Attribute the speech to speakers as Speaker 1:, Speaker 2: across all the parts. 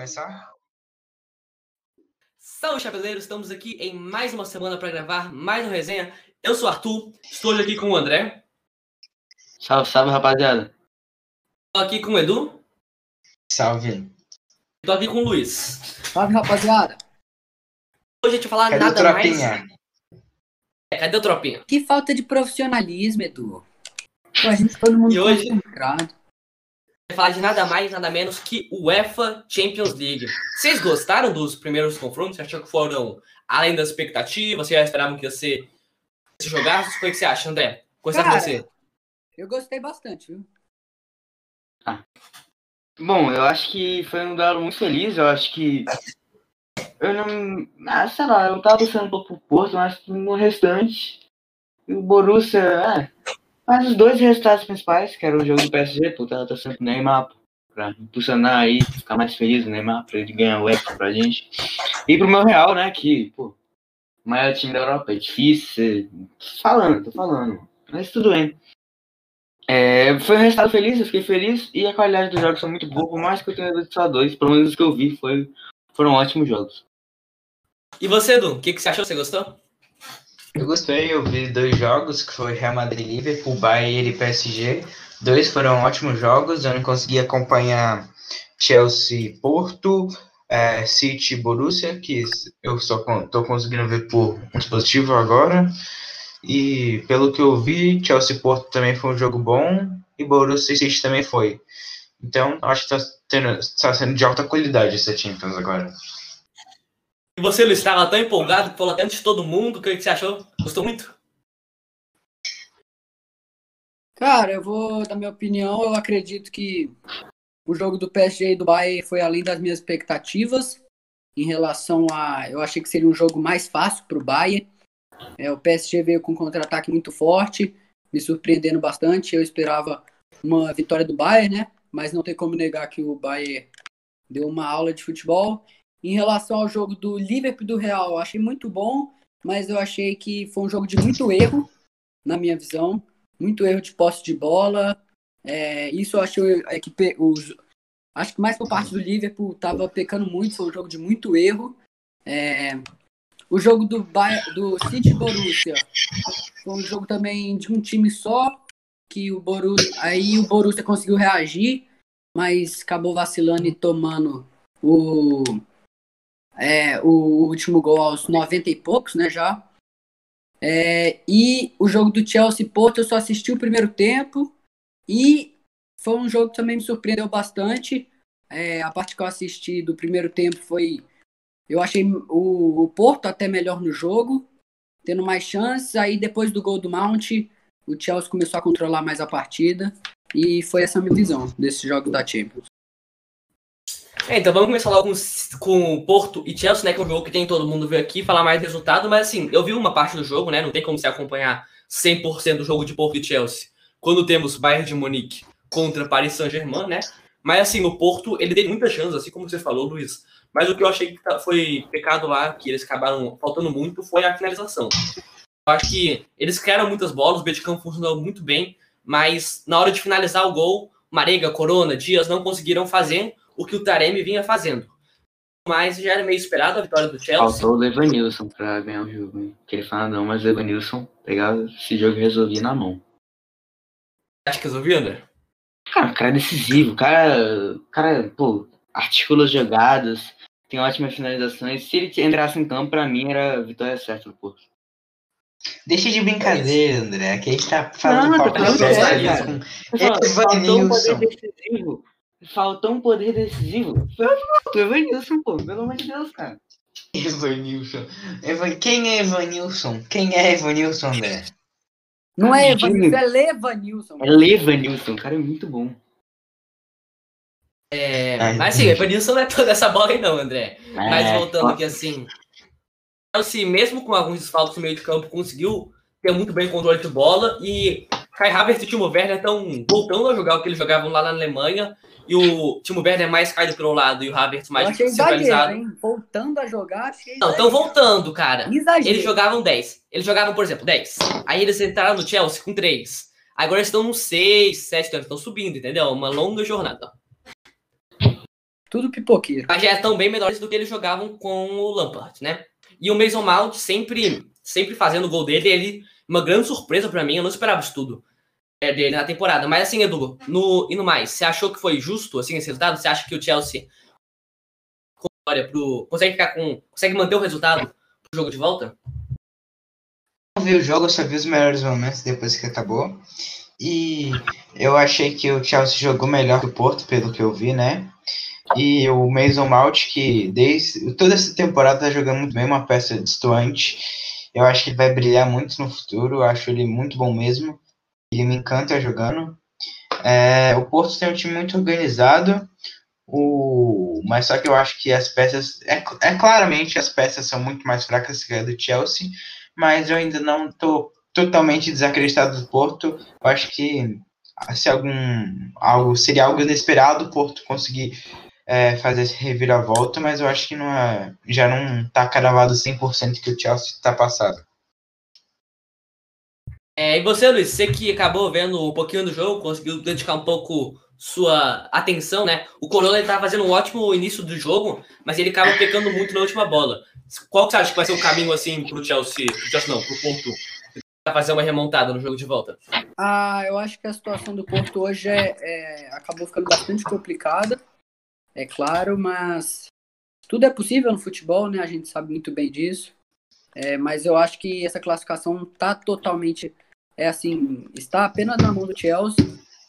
Speaker 1: começar?
Speaker 2: Salve, chapeleiros! Estamos aqui em mais uma semana para gravar mais uma resenha. Eu sou o Arthur, estou hoje aqui com o André.
Speaker 3: Salve, salve, rapaziada.
Speaker 2: Estou aqui com o Edu.
Speaker 1: Salve.
Speaker 2: Estou aqui com o Luiz.
Speaker 4: Salve, rapaziada.
Speaker 2: Hoje a gente vai falar
Speaker 1: Cadê
Speaker 2: nada mais...
Speaker 1: Tropinha?
Speaker 2: É, cadê o Tropinha?
Speaker 4: Que falta de profissionalismo, Edu. Pô, a gente todo mundo
Speaker 2: E hoje-
Speaker 4: concentrado.
Speaker 2: Falar de nada mais, nada menos que UEFA Champions League. Vocês gostaram dos primeiros confrontos? Você achou que foram além das expectativas? Vocês já esperavam que ia ser esse jogaço? O que você acha, André? Começar com
Speaker 4: Cara,
Speaker 2: você.
Speaker 4: Eu gostei bastante, viu?
Speaker 3: Bom, eu acho que foi um duelo muito feliz. Eu acho que. Eu não. Ah, sei lá, eu tava torcendo um pouco pro Porto, mas no restante. O Borussia. É, mas os dois resultados principais, que era o jogo do PSG, tava torcendo pro Neymar, pô, pra impulsionar aí, ficar mais feliz o Neymar, pra ele ganhar o Eco pra gente. E pro meu Real, né, que, pô, o maior time da Europa, é difícil. Tô falando, tô falando. Mas tudo bem. É, foi um resultado feliz, eu fiquei feliz e a qualidade dos jogos são muito boa, por mais que eu tenha só dois, pelo menos os que eu vi foi, foram ótimos jogos.
Speaker 2: E você, Edu? O que, que você achou? Você gostou?
Speaker 1: Eu gostei, eu vi dois jogos, que foi Real Madrid Liverpool, Bayern e PSG. Dois foram ótimos jogos, eu não consegui acompanhar Chelsea Porto, eh, City e Borussia, que eu só tô conseguindo ver por um dispositivo agora. E pelo que eu vi, Chelsea Porto também foi um jogo bom, e Borussia City também foi. Então, acho que tá, tendo, tá sendo de alta qualidade essa Champions agora.
Speaker 2: E você, Luiz, estava tão empolgado, falou até antes de todo mundo. O que, você achou? Gostou muito?
Speaker 4: Cara, eu vou dar minha opinião. Eu acredito que o jogo do PSG e do Bayern foi além das minhas expectativas. Em relação a. Eu achei que seria um jogo mais fácil para o Bayern. É, o PSG veio com um contra-ataque muito forte, me surpreendendo bastante. Eu esperava uma vitória do Bayern, né? Mas não tem como negar que o Bayern deu uma aula de futebol. Em relação ao jogo do Liverpool do Real, eu achei muito bom, mas eu achei que foi um jogo de muito erro, na minha visão muito erro de posse de bola. É, isso eu acho que os, acho que mais por parte do Liverpool estava pecando muito, foi um jogo de muito erro. É, o jogo do, do City Borussia foi um jogo também de um time só, que o Borussia, aí o Borussia conseguiu reagir, mas acabou vacilando e tomando o, é, o último gol aos 90 e poucos, né, já. É, e o jogo do Chelsea Porto eu só assisti o primeiro tempo e foi um jogo que também me surpreendeu bastante. É, a parte que eu assisti do primeiro tempo foi. Eu achei o, o Porto até melhor no jogo, tendo mais chances. Aí depois do gol do Mount, o Chelsea começou a controlar mais a partida. E foi essa a minha visão desse jogo da Champions.
Speaker 2: É, então vamos começar logo com, com o Porto e Chelsea, né? Que é um jogo que tem todo mundo ver aqui, falar mais resultado, mas assim, eu vi uma parte do jogo, né? Não tem como se acompanhar 100% do jogo de Porto e Chelsea quando temos Bayern de Munique contra Paris Saint-Germain, né? Mas assim, o Porto, ele teve muitas chances, assim como você falou, Luiz. Mas o que eu achei que tá- foi pecado lá, que eles acabaram faltando muito, foi a finalização. Eu acho que eles criaram muitas bolas, o Beticampo funcionou muito bem, mas na hora de finalizar o gol, Marega, Corona, Dias não conseguiram fazer o que o Taremi vinha fazendo. Mas já era meio esperado a vitória do Chelsea.
Speaker 3: Faltou o Levanilson pra ganhar o jogo. hein? Que ele fala não, mas o Levanilson pegava esse jogo e resolvia na mão.
Speaker 2: Acho que resolveu, André?
Speaker 3: Cara, o cara é decisivo, o cara, cara, pô, articula as jogadas, tem ótimas finalizações. Se ele entrasse em campo, pra mim era vitória certa do Porto.
Speaker 1: Deixa de brincadeira, André, que a gente tá falando
Speaker 3: Não,
Speaker 1: falta de sério, com
Speaker 3: Eu falo, Faltou um
Speaker 1: Evanilson.
Speaker 3: Faltou um poder decisivo. Foi o Evanilson, pô, pelo amor de Deus, cara.
Speaker 1: Evanilson. Evan... Quem é Evanilson? Quem é Evanilson, André?
Speaker 4: Não é Evanilson, é Levanilson.
Speaker 3: É Levanilson, o cara é muito bom.
Speaker 2: É,
Speaker 1: Ai,
Speaker 2: mas assim, o Evanilson não é toda essa bola aí não, André. Mas
Speaker 3: É,
Speaker 2: voltando
Speaker 3: ó,
Speaker 2: aqui assim, o Chelsea, mesmo com alguns desfalques no meio de campo, conseguiu ter muito bem controle de bola e Kai Havertz e Timo Werner estão voltando a jogar o que eles jogavam lá na Alemanha e o Timo Werner mais caído pelo lado e o Havertz mais centralizado.
Speaker 4: hein? Voltando a jogar, achei
Speaker 2: Não, estão voltando, cara.
Speaker 4: Exagero.
Speaker 2: Eles jogavam 10. Eles jogavam, por exemplo, 10. Aí eles entraram no Chelsea com 3. Agora eles estão no 6, 7, então eles estão subindo, entendeu? Uma longa jornada.
Speaker 4: Tudo pipoqueiro.
Speaker 2: Mas já estão bem melhores do que eles jogavam com o Lampard, né? E o Mason Mount sempre, sempre fazendo o gol dele, ele, uma grande surpresa para mim, eu não esperava isso tudo é, dele na temporada. Mas assim, Edu, no, e no mais, você achou que foi justo assim, esse resultado? Você acha que o Chelsea pro, consegue ficar com. consegue manter o resultado pro jogo de volta?
Speaker 1: Não vi o jogo, só vi os melhores momentos depois que acabou. E eu achei que o Chelsea jogou melhor que o Porto, pelo que eu vi, né? E o Mason Mount, que desde toda essa temporada tá jogando muito bem, uma peça distoante. Eu acho que ele vai brilhar muito no futuro, eu acho ele muito bom mesmo. Ele me encanta jogando. É, o Porto tem um time muito organizado, o, mas só que eu acho que as peças. É, é claramente as peças são muito mais fracas que a do Chelsea, mas eu ainda não estou totalmente desacreditado do Porto. Eu acho que se algum algo seria algo inesperado o Porto conseguir é, fazer esse reviravolta, mas eu acho que não é, já não está cravado 100% que o Chelsea está passado.
Speaker 2: É, e você, Luiz, você que acabou vendo um pouquinho do jogo, conseguiu dedicar um pouco sua atenção, né? O Corona ele tá fazendo um ótimo início do jogo, mas ele acaba pecando muito na última bola. Qual que você acha que vai ser o caminho assim pro Chelsea, pro Chelsea não, pro Porto, para fazer uma remontada no jogo de volta?
Speaker 4: Ah, eu acho que a situação do Porto hoje é, é, acabou ficando bastante complicada é claro, mas tudo é possível no futebol, né? A gente sabe muito bem disso. É, mas eu acho que essa classificação está totalmente, é assim, está apenas na mão do Chelsea.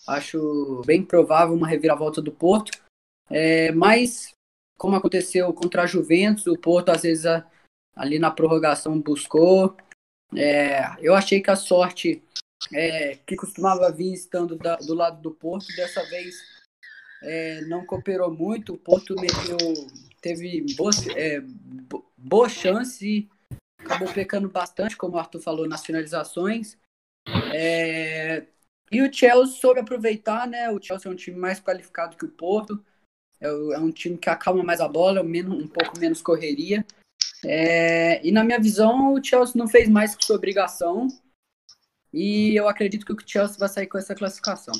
Speaker 4: Acho bem provável uma reviravolta do Porto. É, mas, como aconteceu contra a Juventus, o Porto às vezes ali na prorrogação buscou. É, eu achei que a sorte é, que costumava vir estando da, do lado do Porto, dessa vez é, não cooperou muito, o Porto meteu, teve boas, é, boa chance acabou pecando bastante, como o Arthur falou, nas finalizações. É, e o Chelsea soube aproveitar, né? O Chelsea é um time mais qualificado que o Porto. É, é um time que acalma mais a bola, menos, um pouco menos correria. É, e na minha visão, o Chelsea não fez mais que sua obrigação. E eu acredito que o Chelsea vai sair com essa classificação.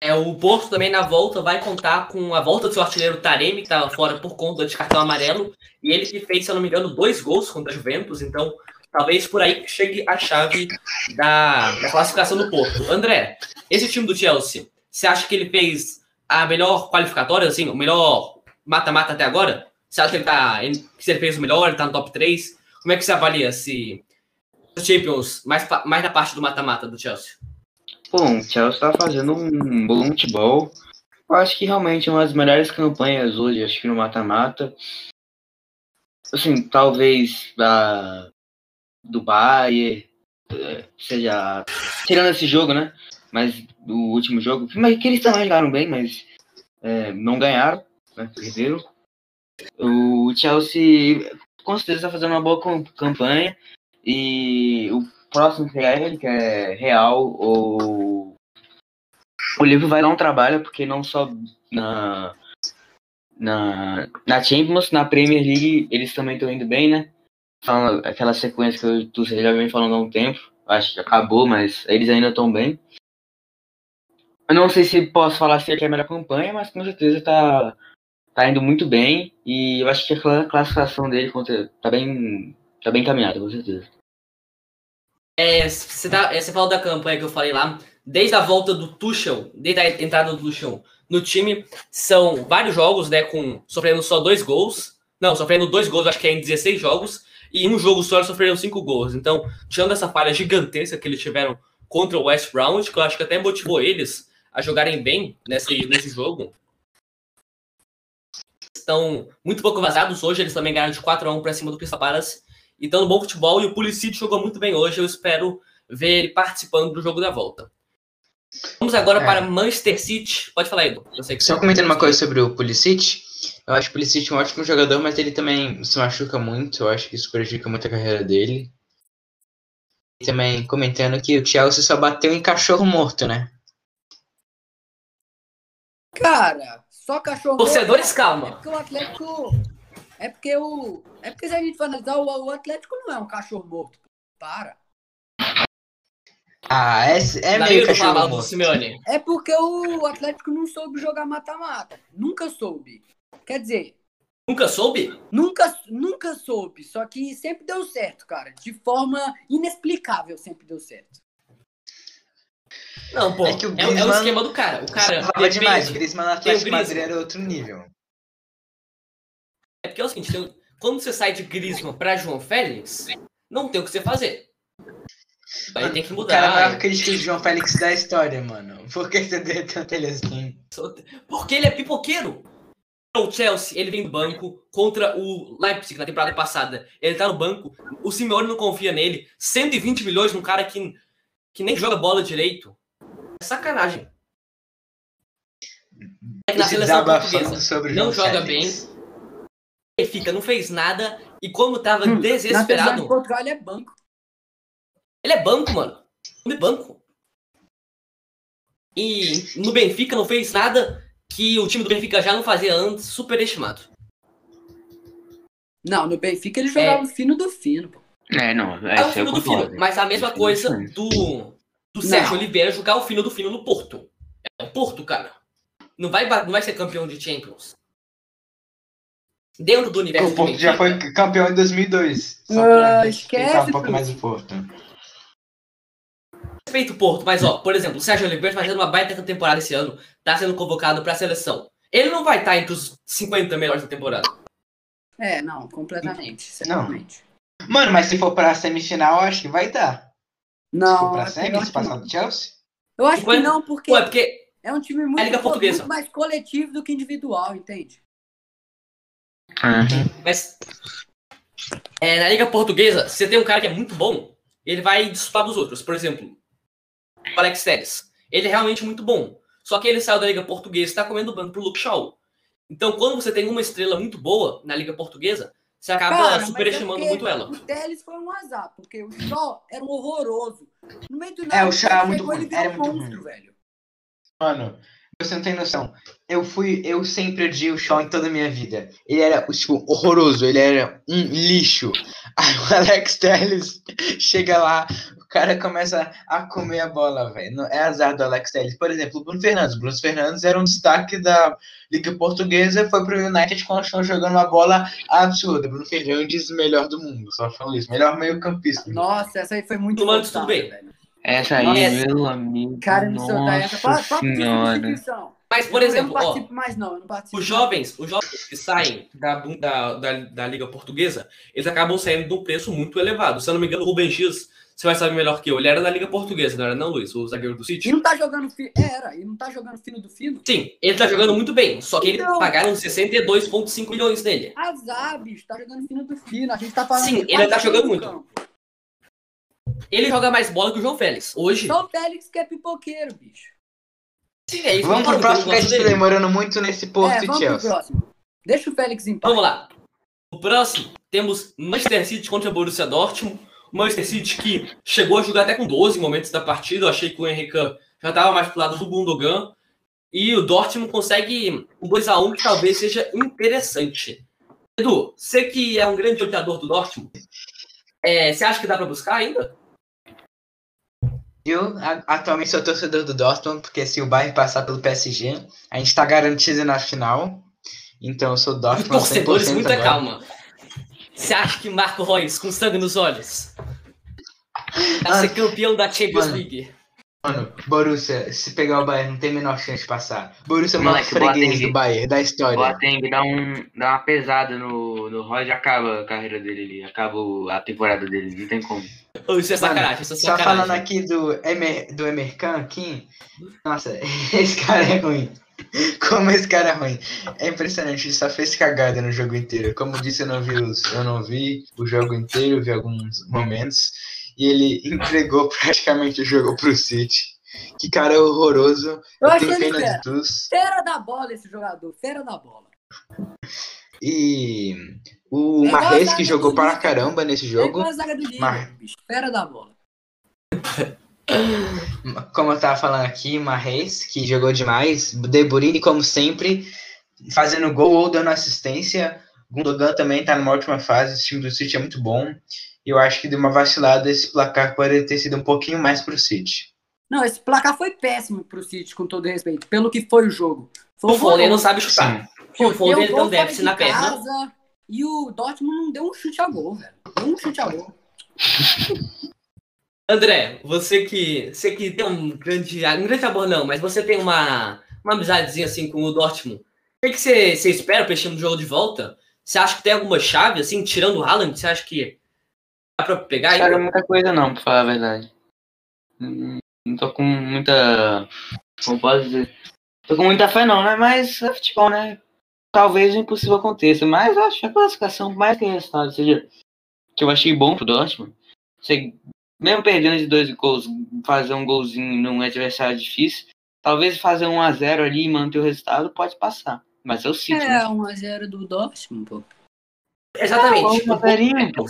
Speaker 2: É, o Porto também na volta vai contar com a volta do seu artilheiro Taremi, que estava fora por conta de cartão amarelo, e ele que fez, se eu não me engano, dois gols contra a Juventus, então talvez por aí chegue a chave da, da classificação do Porto. André, esse time do Chelsea, você acha que ele fez a melhor qualificatória, assim, o melhor mata-mata até agora? Você acha que ele, tá, se ele fez o melhor, ele tá no top 3? Como é que você avalia se o Champions, mais, mais na parte do mata-mata do Chelsea?
Speaker 3: Bom, o Chelsea está fazendo um bom futebol. Eu acho que realmente é uma das melhores campanhas hoje, acho que no mata-mata. Assim, talvez da do Bayern, é, seja tirando esse jogo, né? Mas do último jogo, mas que eles também jogaram bem, mas é, não ganharam, né? Perderam. O Chelsea com certeza está fazendo uma boa campanha e o próximo ele, que é Real ou. O livro vai dar um trabalho, porque não só na, na, na Champions, na Premier League, eles também estão indo bem, né? Falando, aquela sequência que eu, tu já vem falando há um tempo, acho que acabou, mas eles ainda estão bem. Eu não sei se posso falar se é a melhor campanha, mas com certeza tá, tá indo muito bem. E eu acho que a classificação dele tá bem, tá bem caminhada, com certeza.
Speaker 2: É, você, tá, é, você falou da campanha que eu falei lá, desde a volta do Tuchel, desde a entrada do Tuchel no time, são vários jogos, né, com sofrendo só dois gols. Não, sofrendo dois gols, acho que é em 16 jogos, e em um jogo só sofreram cinco gols. Então, tirando essa falha gigantesca que eles tiveram contra o West Brown, que eu acho que até motivou eles a jogarem bem nesse, nesse jogo. Estão muito pouco vazados hoje, eles também ganharam de 4 a 1 para cima do Crystal Palace e dando bom futebol. E o Pulisic jogou muito bem hoje. Eu espero ver ele participando do jogo da volta. Vamos agora é. para Manchester City. Pode falar, Edu.
Speaker 1: Eu sei que Só comentando uma coisa sobre o Pulisic. Eu acho o Pulisic um ótimo jogador, mas ele também se machuca muito. Eu acho que isso prejudica muito a carreira dele. E também comentando que o Chelsea só bateu em cachorro morto, né?
Speaker 4: Cara, só cachorro
Speaker 2: Torcedores,
Speaker 4: morto.
Speaker 2: calma.
Speaker 4: É porque o Atlético é porque o. É porque se a gente for analisar, o, o Atlético não é um cachorro morto. Para.
Speaker 1: Ah, é, é meio
Speaker 2: eu
Speaker 1: cachorro
Speaker 2: do
Speaker 1: morto.
Speaker 2: Simeone.
Speaker 4: É porque o Atlético não soube jogar mata-mata. Nunca soube. Quer dizer,
Speaker 2: Nunca soube?
Speaker 4: nunca, nunca soube. Só que sempre deu certo, cara. De forma inexplicável sempre deu certo.
Speaker 2: Não, pô.
Speaker 1: É que o
Speaker 2: é, é o
Speaker 1: Griezmann
Speaker 2: esquema do cara. O cara
Speaker 1: Salvava demais. O. Griezmann no Atlético Madrid
Speaker 2: Griezmann.
Speaker 1: era outro nível.
Speaker 2: É porque é o seguinte, tem- quando você sai de Griezmann pra João Félix, não tem o que você fazer. Aí tem que
Speaker 1: O cara é
Speaker 2: mudar.
Speaker 1: maior crítica do João Félix da história, mano. Por que você deu tanto ele assim?
Speaker 2: Porque ele é pipoqueiro. O Chelsea, ele vem do banco contra o Leipzig na temporada passada. Ele tá no banco, o Simeone não confia nele. 120 milhões num cara que, que nem joga bola direito. É sacanagem. É na seleção portuguesa não
Speaker 1: João
Speaker 2: joga
Speaker 1: Félix.
Speaker 2: ele fica, não fez nada. E como tava
Speaker 4: Hum, Na
Speaker 2: desesperado,
Speaker 4: de Portugal ele é banco.
Speaker 2: ele é banco, mano. Ele é banco. E no Benfica não fez nada que o time do Benfica já não fazia antes, superestimado.
Speaker 4: Não, no Benfica ele jogava
Speaker 2: É.
Speaker 4: o fino do fino. pô.
Speaker 3: É, não.
Speaker 2: É o
Speaker 3: essa
Speaker 2: fino do fino, mas a mesma
Speaker 3: Isso
Speaker 2: coisa do, do Sérgio
Speaker 4: Não.
Speaker 2: Oliveira jogar o fino do fino no Porto. É o Porto, cara. Não vai, não vai ser campeão de Champions. Dentro do universo
Speaker 1: O Porto
Speaker 2: do
Speaker 1: já foi campeão em 2002. Só
Speaker 4: Ah, esquece,
Speaker 1: um pouco mais o Porto.
Speaker 2: respeito o Porto, mas ó, por exemplo, o Sérgio Oliveira tá fazendo uma baita temporada esse ano, tá sendo convocado pra seleção. Ele não vai estar entre os 50 melhores da temporada.
Speaker 4: É, não, completamente. Certamente.
Speaker 1: Mano, mas se for pra semifinal, acho que vai dar. Se
Speaker 4: Não,
Speaker 1: for pra
Speaker 4: é
Speaker 1: semi, se
Speaker 4: que
Speaker 1: passar
Speaker 4: não.
Speaker 1: do Chelsea.
Speaker 4: eu acho que
Speaker 2: Cinquenta-
Speaker 4: não, porque
Speaker 2: Ué, porque
Speaker 4: é um time muito,
Speaker 2: É a
Speaker 4: muito mais coletivo do que individual, entende?
Speaker 3: Uhum.
Speaker 2: Mas é, na Liga Portuguesa, você tem um cara que é muito bom, ele vai disputar dos outros. Por exemplo, o Alex Telles. Ele é realmente muito bom. Só que ele saiu da Liga Portuguesa e está comendo banco pro Luke Shaw. Então, quando você tem uma estrela muito boa na Liga Portuguesa, você acaba
Speaker 4: Cara, mas
Speaker 2: superestimando
Speaker 4: é
Speaker 2: muito ela.
Speaker 4: O Teles foi um azar, porque o Shaw era um horroroso. No meio do
Speaker 1: É,
Speaker 4: nada,
Speaker 1: o Shaw é muito ruim,
Speaker 4: virou
Speaker 1: era
Speaker 4: um
Speaker 1: muito
Speaker 4: monstro, velho.
Speaker 1: Mano, você não tem noção. Eu fui, eu sempre odiei o Shaw em toda a minha vida. Ele era, tipo, horroroso, ele era um lixo. Aí o Alex Telles chega lá, o cara começa a comer a bola, velho. Não- É azar do Alex Telles. Por exemplo, o Bruno Fernandes. O Bruno Fernandes era um destaque da Liga Portuguesa, foi pro United quando estão jogando uma bola absurda. Bruno Fernandes, melhor do mundo, só falo isso. Melhor meio-campista.
Speaker 4: Nossa, essa aí foi muito forçada,
Speaker 2: tudo bem.
Speaker 4: velho.
Speaker 3: Essa aí,
Speaker 2: Nossa.
Speaker 3: meu amigo.
Speaker 4: Cara, me soltar essa. Fala, fala
Speaker 3: senhora.
Speaker 2: Mas, por
Speaker 4: Eu
Speaker 2: exemplo,
Speaker 4: não
Speaker 2: ó,
Speaker 4: mais, não. Eu não participo.
Speaker 2: os jovens, os jovens que saem da, da, da, da Liga Portuguesa, eles acabam saindo de um preço muito elevado. Se eu não me engano, o Rubem X, você vai saber melhor que eu, ele era da Liga Portuguesa, não era não, Luiz? O zagueiro do
Speaker 4: E
Speaker 2: City?
Speaker 4: não tá jogando fino. Era, e não tá jogando fino do fino.
Speaker 2: Sim, ele tá jogando muito bem, só que eles
Speaker 4: Então-
Speaker 2: pagaram 62,5 milhões nele.
Speaker 4: Azar, bicho. Tá jogando fino do fino. A gente tá falando.
Speaker 2: Sim, ele tá jogando muito.
Speaker 4: campo.
Speaker 2: Ele joga mais bola que o João Félix. Hoje.
Speaker 4: Só o Félix que é pipoqueiro, bicho.
Speaker 2: Sim, é isso.
Speaker 1: Vamos pro próximo que a gente tá demorando muito nesse Porto
Speaker 4: é,
Speaker 1: e
Speaker 4: vamos pro
Speaker 1: Chelsea.
Speaker 4: próximo. Deixa o Félix em paz.
Speaker 2: Vamos lá. O próximo, temos Manchester City contra Borussia Dortmund. O Manchester City que chegou a jogar até com 12 momentos da partida. Eu achei que o Henrique já estava mais pro lado do Gundogan. E o Dortmund consegue um 2x1 que talvez seja interessante. Edu, você que é um grande odiador do Dortmund, é, você acha que dá para buscar ainda?
Speaker 1: Eu atualmente sou torcedor do Dortmund, porque se o Bayern passar pelo PSG, a gente tá garantido na final. Então eu sou Dortmund 100%
Speaker 2: Torcedores, muita
Speaker 1: agora.
Speaker 2: calma. Você acha que Marco Reus, com sangue nos olhos, vai
Speaker 1: Ah,
Speaker 2: ser campeão da Champions
Speaker 1: mano.
Speaker 2: League?
Speaker 1: Mano, Borussia, se pegar o Bayern, não tem a menor chance de passar. Borussia é o maior freguês
Speaker 3: Boateng.
Speaker 1: do Bayern, da história.
Speaker 3: Boateng dá, um, dá uma pesada no, no Roy e acaba a carreira dele ali. Acaba a temporada dele. Não tem como.
Speaker 2: Isso é
Speaker 1: Mano,
Speaker 2: sacanagem, isso é
Speaker 1: Só
Speaker 2: sacanagem.
Speaker 1: falando aqui do, Emer, do Emercan aqui, nossa, esse cara é ruim. Como esse cara é ruim. É impressionante, ele só fez cagada no jogo inteiro. Como eu disse, eu não vi, os, eu não vi o jogo inteiro, vi alguns momentos. E ele entregou praticamente o jogo pro City. Que cara horroroso.
Speaker 4: Eu
Speaker 1: Eu
Speaker 4: achei ele
Speaker 1: pena
Speaker 4: fera. Fera da bola esse jogador. Fera da bola.
Speaker 1: E o
Speaker 4: É
Speaker 1: Marres, que jogou para
Speaker 4: Liverpool.
Speaker 1: caramba nesse
Speaker 4: É
Speaker 1: jogo.
Speaker 4: a zaga do Liverpool,
Speaker 1: Mar-.
Speaker 4: Fera da bola.
Speaker 1: como eu tava falando aqui, Marres, que jogou demais, De Bruyne, como sempre, fazendo gol ou dando assistência. Gundogan também tá numa ótima fase, esse time do City é muito bom. E eu acho que de uma vacilada esse placar pode ter sido um pouquinho mais pro City.
Speaker 4: Não, esse placar foi péssimo pro City, com todo respeito, pelo que foi o jogo. Foi
Speaker 2: O Foden não sabe chutar. O Foden
Speaker 4: Deu
Speaker 2: um déficit na perna.
Speaker 4: casa, E o Dortmund não deu um chute a gol, velho. Deu um chute a gol.
Speaker 2: André, você que, você que tem um grande, um grande amor não, mas você tem uma, uma amizadezinha assim com o Dortmund. O que, que você, você espera para esse time do jogo de volta? Você acha que tem alguma chave, assim, tirando o Haaland? Você acha que dá pra pegar
Speaker 3: Não
Speaker 2: aí?
Speaker 3: espero muita coisa não, pra falar a verdade. Não tô com muita. Como posso dizer? Tô com muita fé não, né? Mas é futebol, né? Talvez o impossível aconteça. Mas eu acho que a classificação, por mais que resultado seja. Que eu achei bom pro Dortmund. Você, mesmo perdendo de dois gols, fazer um golzinho num adversário difícil. Talvez fazer um a 0 ali e manter o resultado pode passar. Mas é o City,
Speaker 4: É,
Speaker 3: né?
Speaker 4: 1x0 do Dortmund, pô.
Speaker 2: Exatamente. É
Speaker 3: pô.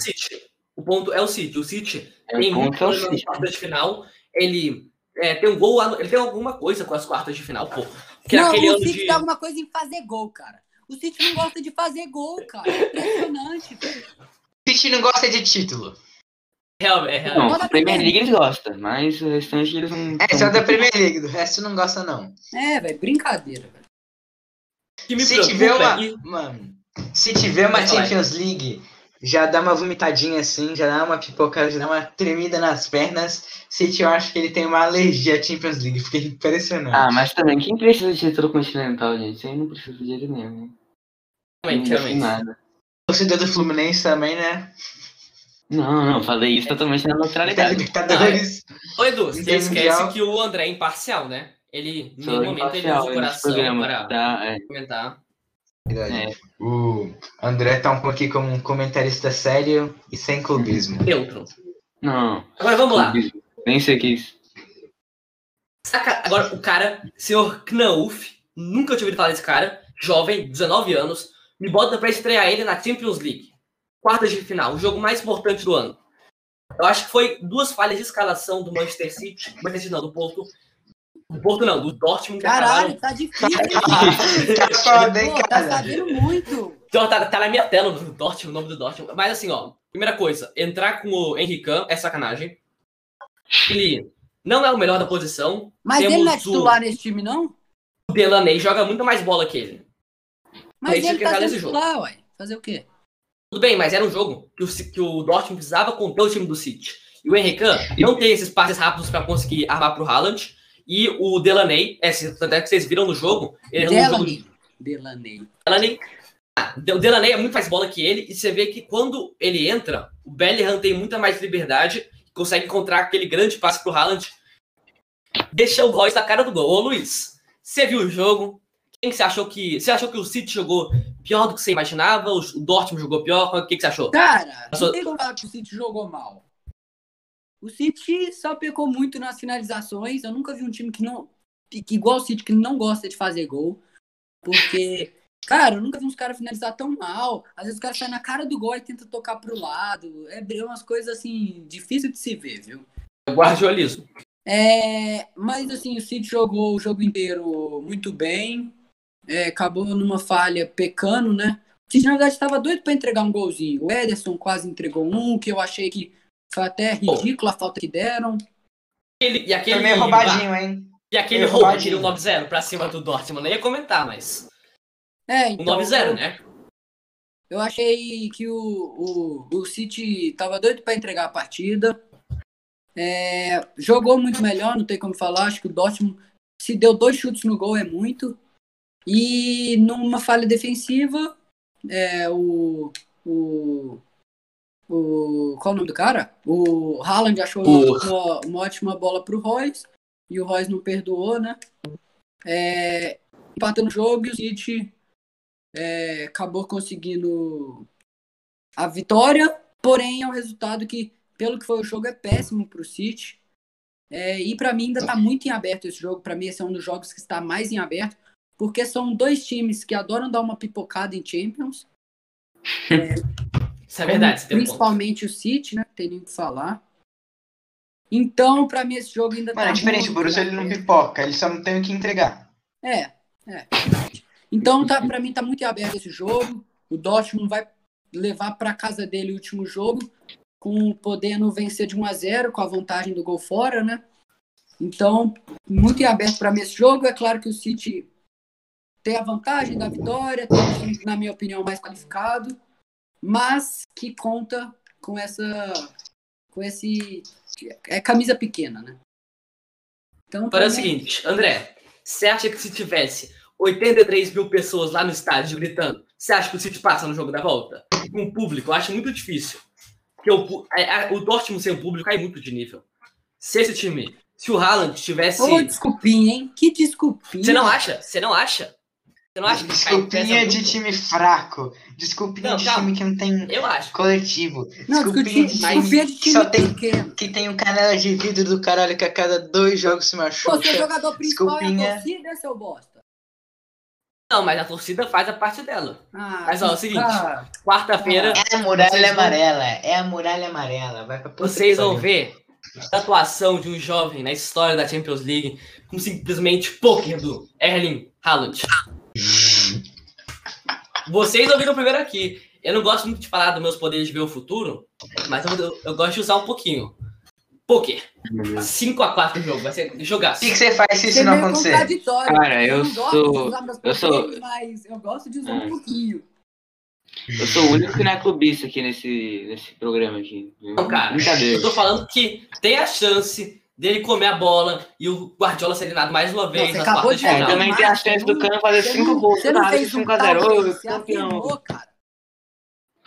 Speaker 2: O ponto é o City. O City
Speaker 3: É,
Speaker 2: tem muito
Speaker 3: é
Speaker 2: nas quartas de final. Ele é, tem um gol, ele tem alguma coisa com as quartas de final, pô. Que
Speaker 4: não,
Speaker 2: naquele
Speaker 4: o City
Speaker 2: de...
Speaker 4: tem alguma coisa em fazer gol, cara. O City não gosta de fazer gol, cara. É Impressionante, velho.
Speaker 1: O City não gosta de título.
Speaker 2: Real, é, real.
Speaker 3: Não,
Speaker 4: Toda
Speaker 3: a Premier League eles gostam, mas o restante eles não.
Speaker 1: É só da Premier League, do resto não gosta não.
Speaker 4: É, velho, brincadeira, velho.
Speaker 1: Se tiver
Speaker 2: preocupa
Speaker 1: uma,
Speaker 2: é
Speaker 1: mano, se tiver uma. Champions League, já dá uma vomitadinha assim, já dá uma pipocada, já dá uma tremida nas pernas. City, eu acho que ele tem uma alergia à Champions League, fiquei impressionante.
Speaker 3: Ah, mas também, quem precisa de título continental, gente? Isso aí não precisa de jeito nenhum?
Speaker 2: Realmente,
Speaker 3: tem
Speaker 2: realmente.
Speaker 3: nada.
Speaker 1: Torcedor do Fluminense também, né?
Speaker 3: Não, não, falei isso totalmente na
Speaker 1: Da
Speaker 3: neutralidade.
Speaker 2: é
Speaker 1: Libertadores.
Speaker 2: Ô, Edu, você
Speaker 1: Mundial.
Speaker 2: esquece que o André é imparcial, né? Ele, nenhum momento, ele usa o coração
Speaker 3: programa,
Speaker 2: para
Speaker 3: tá? É.
Speaker 2: comentar.
Speaker 1: Verdade. O André tá um pouco aqui como um comentarista sério e sem clubismo.
Speaker 2: Neutro.
Speaker 3: Não,
Speaker 2: Agora vamos lá.
Speaker 3: nem sei o que é isso.
Speaker 2: Saca- Agora, o cara, senhor Knauf, nunca tinha ouvido falar desse cara, jovem, 19 anos, me bota pra estrear ele na Champions League. Quartas de final, o jogo mais importante do ano. Eu acho que foi duas falhas de escalação do Manchester City, Manchester City não, do Porto. Do Porto não, do Dortmund que
Speaker 4: Caralho, tá difícil.
Speaker 1: Tá foda, hein,
Speaker 4: Pô, tá sabendo muito.
Speaker 2: Então, tá, tá na minha tela o Dortmund, o nome do Dortmund. Mas assim, ó, primeira coisa, entrar com o Henrique é sacanagem. Ele não é o melhor da posição.
Speaker 4: Mas
Speaker 2: Temos
Speaker 4: ele não é
Speaker 2: o-
Speaker 4: titular nesse time, não?
Speaker 2: O Delaney joga muito mais bola que ele.
Speaker 4: Mas
Speaker 2: tinha
Speaker 4: ele
Speaker 2: que
Speaker 4: tá
Speaker 2: entrar
Speaker 4: sendo
Speaker 2: nesse jogo.
Speaker 4: titular, ué. Fazer o quê?
Speaker 2: Tudo bem, mas era um jogo que o, que o Dortmund precisava conter o time do City. E o Henrique não tem esses passes rápidos para conseguir armar pro Haaland. E o Delaney, é, tanto é que vocês viram no jogo, ele é um jogo
Speaker 4: Delaney. Delaney.
Speaker 2: Delaney. Ah, o Delaney é muito mais bola que ele, e você vê que quando ele entra, o Bellingham tem muita mais liberdade, consegue encontrar aquele grande passe pro Haaland, deixa o Royce na cara do gol. Ô Luiz, você viu o jogo? Quem que você achou que. Você achou que o City jogou pior do que você imaginava? O Dortmund jogou pior? O que, que você achou?
Speaker 4: Cara, não tem como falar que o City jogou mal. O City só pecou muito nas finalizações. Eu nunca vi um time que não. que igual o City, que não gosta de fazer gol. Porque, cara, eu nunca vi uns caras finalizar tão mal. Às vezes o cara sai na cara do gol e tenta tocar pro lado. É umas coisas assim, difícil de se ver, viu?
Speaker 2: Guardiolismo.
Speaker 4: É, mas assim, o City jogou o jogo inteiro muito bem. É, acabou numa falha pecando, né? O City, na verdade, estava doido para entregar um golzinho. O Ederson quase entregou um, que eu achei que foi até ridículo a falta que deram.
Speaker 2: Aquele, e aquele,
Speaker 1: Foi meio roubadinho, hein?
Speaker 2: E aquele
Speaker 1: meio
Speaker 2: roubo,
Speaker 1: roubadinho.
Speaker 2: aquele 9-0 pra cima do Dortmund. Nem ia comentar, mas.
Speaker 4: É,
Speaker 2: Um
Speaker 4: então,
Speaker 2: 9-0,
Speaker 4: eu-
Speaker 2: né?
Speaker 4: Eu achei que o, o, o City tava doido para entregar a partida. É, jogou muito melhor, não tem como falar. Acho que o Dortmund, se deu dois chutes no gol, é muito. E numa falha defensiva, é, o, o, o. Qual é o nome do cara? O Haaland achou uma, uma ótima bola pro Royce. E o Royce não perdoou, né? É, empatando o jogo e o City é, acabou conseguindo a vitória, porém é um resultado que, pelo que foi o jogo, é péssimo para o City. É, e para mim ainda está muito em aberto esse jogo. Para mim esse é um dos jogos que está mais em aberto, porque são dois times que adoram dar uma pipocada em Champions.
Speaker 2: Isso é verdade, um ponto.
Speaker 4: principalmente o City, né? Não tem nem o que falar. Então, para mim esse jogo ainda
Speaker 1: Mano,
Speaker 4: tá
Speaker 1: é diferente, o Borussia ele não pipoca, ele só não tem o que entregar.
Speaker 4: É, é. Então, tá, para mim, tá muito aberto esse jogo. O Dortmund vai levar para casa dele o último jogo. com podendo vencer de 1 a 0 com a vantagem do gol fora, né? Então, muito em aberto para mim esse jogo. É claro que o City tem a vantagem da vitória, tem na minha opinião, mais qualificado, mas que conta com essa com esse é camisa pequena, né?
Speaker 2: Então, Para é o seguinte, André, você acha que se tivesse 83 mil pessoas lá no estádio gritando, você acha que o City passa no jogo da volta? Com o público, eu acho muito difícil. Porque o, a, a, o Dortmund sem o público cai muito de nível. Se esse time, se o Haaland tivesse.
Speaker 4: Ô, desculpinha, hein? Que desculpinha.
Speaker 2: Você não acha? Você não acha? Você não que
Speaker 1: Desculpinha de time fraco. Desculpinha não, de calma. time que não tem
Speaker 2: eu acho.
Speaker 1: coletivo.
Speaker 4: Não, desculpinha, de, desculpinha de time
Speaker 1: só tem, pequeno. Que tem um canela de vidro do caralho que a cada dois jogos se machuca.
Speaker 4: Você é jogador principal desculpinha. é a torcida, seu bosta?
Speaker 2: Não, mas a torcida faz a parte dela. Ah, mas ó, é o seguinte, quarta-feira.
Speaker 1: É a muralha amarela, é a muralha amarela. Vai pra
Speaker 2: vocês vão ver a atuação de um jovem na história da Champions League com simplesmente poker do Erling Haaland. Vocês ouviram primeiro aqui. Eu não gosto muito de falar dos meus poderes de ver o futuro, mas eu, eu, gosto de usar um pouquinho. Poker. 5x4 jogo, vai ser jogar.
Speaker 1: O que, que, você faz se isso não acontecer?
Speaker 3: Cara, eu, eu sou. Eu sou.
Speaker 4: Mas eu gosto de usar um pouquinho.
Speaker 3: Eu sou o único que não é clubista aqui nesse, nesse programa aqui.
Speaker 2: Não, cara, eu tô falando que tem a chance dele comer a bola e o Guardiola ser eliminado mais uma vez
Speaker 3: não, nas quartas de final. também tem a chance do Cano fazer 5 gols.
Speaker 4: Você não fez 5 a 0 campeão.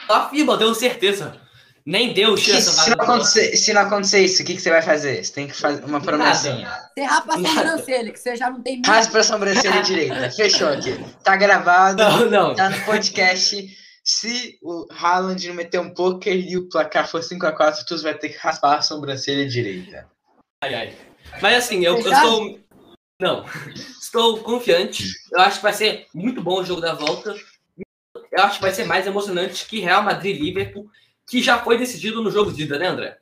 Speaker 2: Afirma, deu certeza. Nem deu chance.
Speaker 1: Se, não acontecer, se não acontecer isso, o que, que você vai fazer? Você tem que fazer uma promessinha.
Speaker 4: Você rapa a sobrancelha, que você já não tem
Speaker 1: medo. Raspa a sobrancelha direita. Fechou aqui. Tá gravado.
Speaker 2: Não, não.
Speaker 1: Tá no podcast. Se o Haaland não meter um poker e o placar for 5x4, tu vai ter que raspar a sobrancelha direita.
Speaker 2: Ai, ai. Mas assim, eu, eu estou. Não. Estou confiante. Eu acho que vai ser muito bom o jogo da volta. Eu acho que vai ser mais emocionante que Real Madrid e Liverpool, que já foi decidido no jogo de ida, né, André?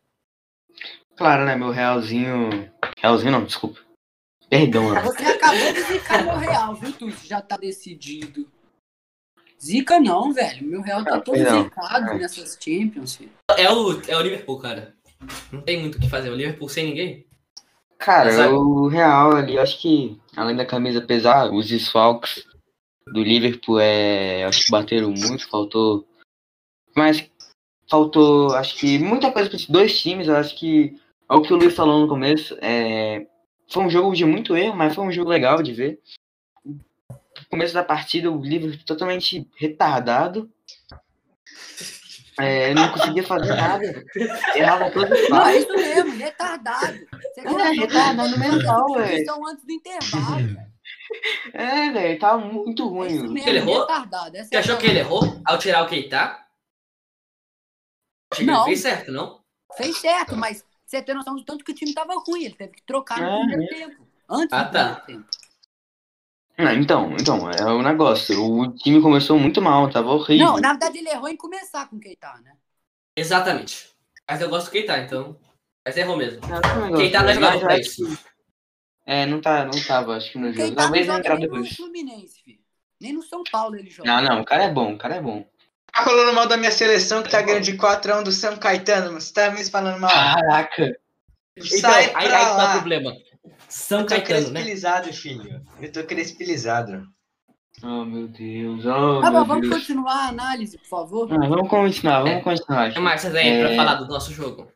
Speaker 3: Claro, né? Meu Realzinho. Realzinho não, desculpa. Perdão,
Speaker 4: né? Você acabou de zicar meu Real, viu, Tu? Já tá decidido. Zica não, velho. Meu Real tá ah, todo perdão. zicado nessas Champions. Filho.
Speaker 2: É o, é o Liverpool, cara. Não tem muito o que fazer. O Liverpool sem ninguém.
Speaker 3: Cara, o Real ali, acho que, além da camisa pesar, os desfalques do Liverpool é. Acho que bateram muito, faltou. Mas faltou, acho que muita coisa para esses dois times. Eu acho que é o que o Luiz falou no começo. É, foi um jogo de muito erro, mas foi um jogo legal de ver. No começo da partida, o Liverpool totalmente retardado. É, não conseguia fazer nada. Errava todos os
Speaker 4: Não, é isso mesmo, retardado. Você
Speaker 3: é, retardado mental, velho.
Speaker 4: antes do intervalo,
Speaker 3: É, velho, tava muito ruim. É
Speaker 2: isso mesmo, ele errou? Retardado. Você achou que ele errou ao tirar o Keita?
Speaker 4: Não.
Speaker 2: Fez certo, não?
Speaker 4: Fez certo, mas você tem noção do tanto que o time tava ruim. Ele teve que trocar no é, primeiro é. tempo. Antes ah, do tá. primeiro tempo.
Speaker 3: Não, então, então, é o negócio. O time começou muito mal, tava horrível.
Speaker 4: Não, na verdade ele errou em começar com o Keita, né?
Speaker 2: Exatamente. Mas eu gosto do Keita, então. Mas errou mesmo. Não, Keita não é jogador pra isso.
Speaker 3: É, não, tá, não tava, acho que no jogo. Talvez não entrar depois.
Speaker 4: No Fluminense, filho. Nem no São Paulo ele joga.
Speaker 3: Não, não, o cara é bom, o cara é bom.
Speaker 1: Tá falando mal da minha seleção que tá ganhando de 4x1 do São Caetano, você tá mesmo falando mal.
Speaker 3: Caraca.
Speaker 2: Sai então, aí, aí tá o problema. São
Speaker 1: eu
Speaker 2: Caetano,
Speaker 1: né? crespilizado, filho. Eu tô crespilizado.
Speaker 3: Oh, meu Deus. Oh,
Speaker 4: tá
Speaker 3: bom,
Speaker 4: vamos Deus. continuar a análise, por favor.
Speaker 3: Ah, vamos continuar, vamos é. continuar.
Speaker 2: Tem mais aí é... pra falar do nosso jogo?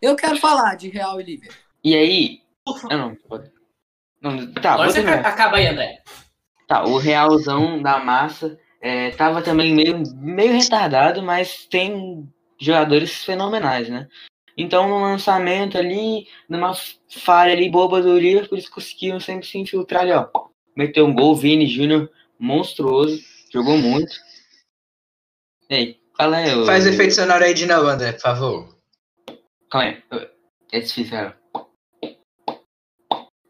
Speaker 4: Eu quero falar de Real e Liverpool.
Speaker 3: E aí? Ah, não, pode. Não, tá,
Speaker 2: Agora você acaba aí, André.
Speaker 3: Tá, o Realzão da massa é, tava também meio, meio retardado, mas tem jogadores fenomenais, né? Então, no lançamento ali, numa falha ali boba do Liverpool, eles conseguiram sempre se infiltrar ali, ó. Meteu um gol, Vini Júnior, monstruoso, jogou muito. Ei, qual é o...
Speaker 1: Faz efeito sonoro aí de novo, André, por favor.
Speaker 3: Calma aí, é difícil.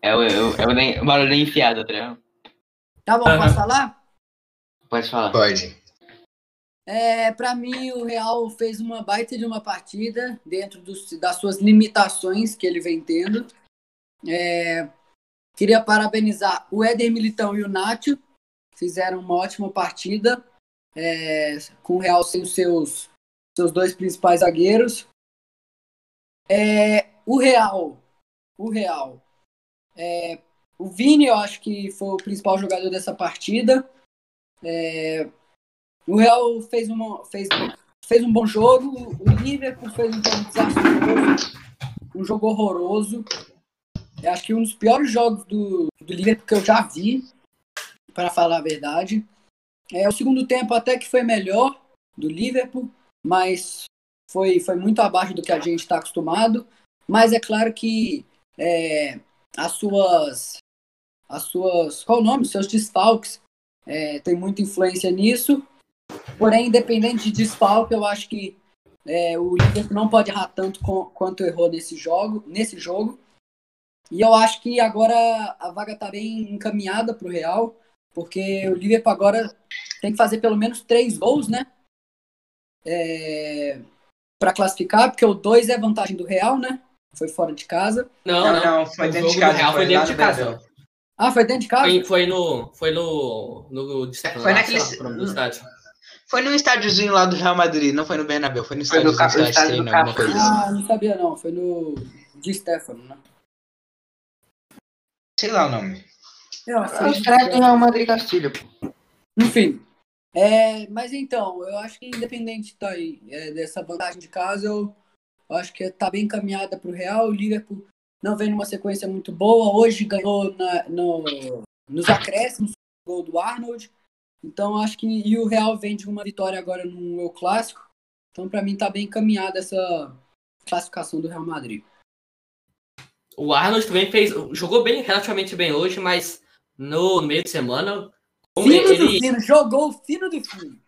Speaker 3: É o, é o, é o barulho enfiado, tá
Speaker 4: Tá bom, posso falar?
Speaker 3: Pode falar.
Speaker 1: Pode.
Speaker 4: É, para mim, o Real fez uma baita de uma partida dentro dos, das suas limitações que ele vem tendo. É, queria parabenizar o Éder Militão e o Nacho, fizeram uma ótima partida, é, com o Real sem os seus seus dois principais zagueiros. É, o Real, o Real. É, o Vini, eu acho que foi o principal jogador dessa partida. É, o Real fez, uma, fez, fez um bom jogo, o Liverpool fez um jogo desastroso, um jogo horroroso. Eu acho que um dos piores jogos do, do Liverpool que eu já vi, para falar a verdade. É, o segundo tempo até que foi melhor do Liverpool, mas foi, foi muito abaixo do que a gente está acostumado. Mas é claro que é, as suas. As suas. Qual o nome? Seus desfalques é, tem muita influência nisso. Porém, independente de desfalque, eu acho que é, o Liverpool não pode errar tanto com, quanto errou nesse jogo, nesse jogo. E eu acho que agora a vaga está bem encaminhada para o Real, porque o Liverpool agora tem que fazer pelo menos três gols, né? É, para classificar, porque o 2 é vantagem do Real, né? Foi fora de casa.
Speaker 2: Não, não, não
Speaker 1: foi dentro de casa.
Speaker 2: Real foi dentro de casa.
Speaker 4: Ah, foi dentro de casa?
Speaker 2: Foi, foi no. Foi no. no, de
Speaker 1: Foi naquele-
Speaker 2: sei lá, o nome do estádio.
Speaker 1: Foi no estádiozinho lá do Real Madrid, não foi no Bernabéu, foi no
Speaker 3: Foi no
Speaker 1: estádio do estádio
Speaker 3: estádio
Speaker 1: treino, coisa assim.
Speaker 4: Ah, não sabia não. Foi no Di Stefano, né?
Speaker 1: Sei lá o nome.
Speaker 3: É
Speaker 4: foi
Speaker 3: o
Speaker 4: Di
Speaker 3: estreia do. Real Madrid Castilho. pô.
Speaker 4: Enfim. É, mas então, eu acho que independente tá aí, é, dessa vantagem de casa, eu, eu acho que tá bem encaminhada para o Real. O Liverpool não vem numa sequência muito boa. Hoje ganhou na- no, nos acréscimos o gol do Arnold. Então acho que e o Real vem de uma vitória agora no meu clássico. Então para mim tá bem encaminhada essa classificação do Real Madrid.
Speaker 2: O Arnold também fez. Jogou bem, relativamente bem hoje, mas no meio de semana.
Speaker 4: Fino do
Speaker 2: ele
Speaker 4: fino, jogou o fino do fino.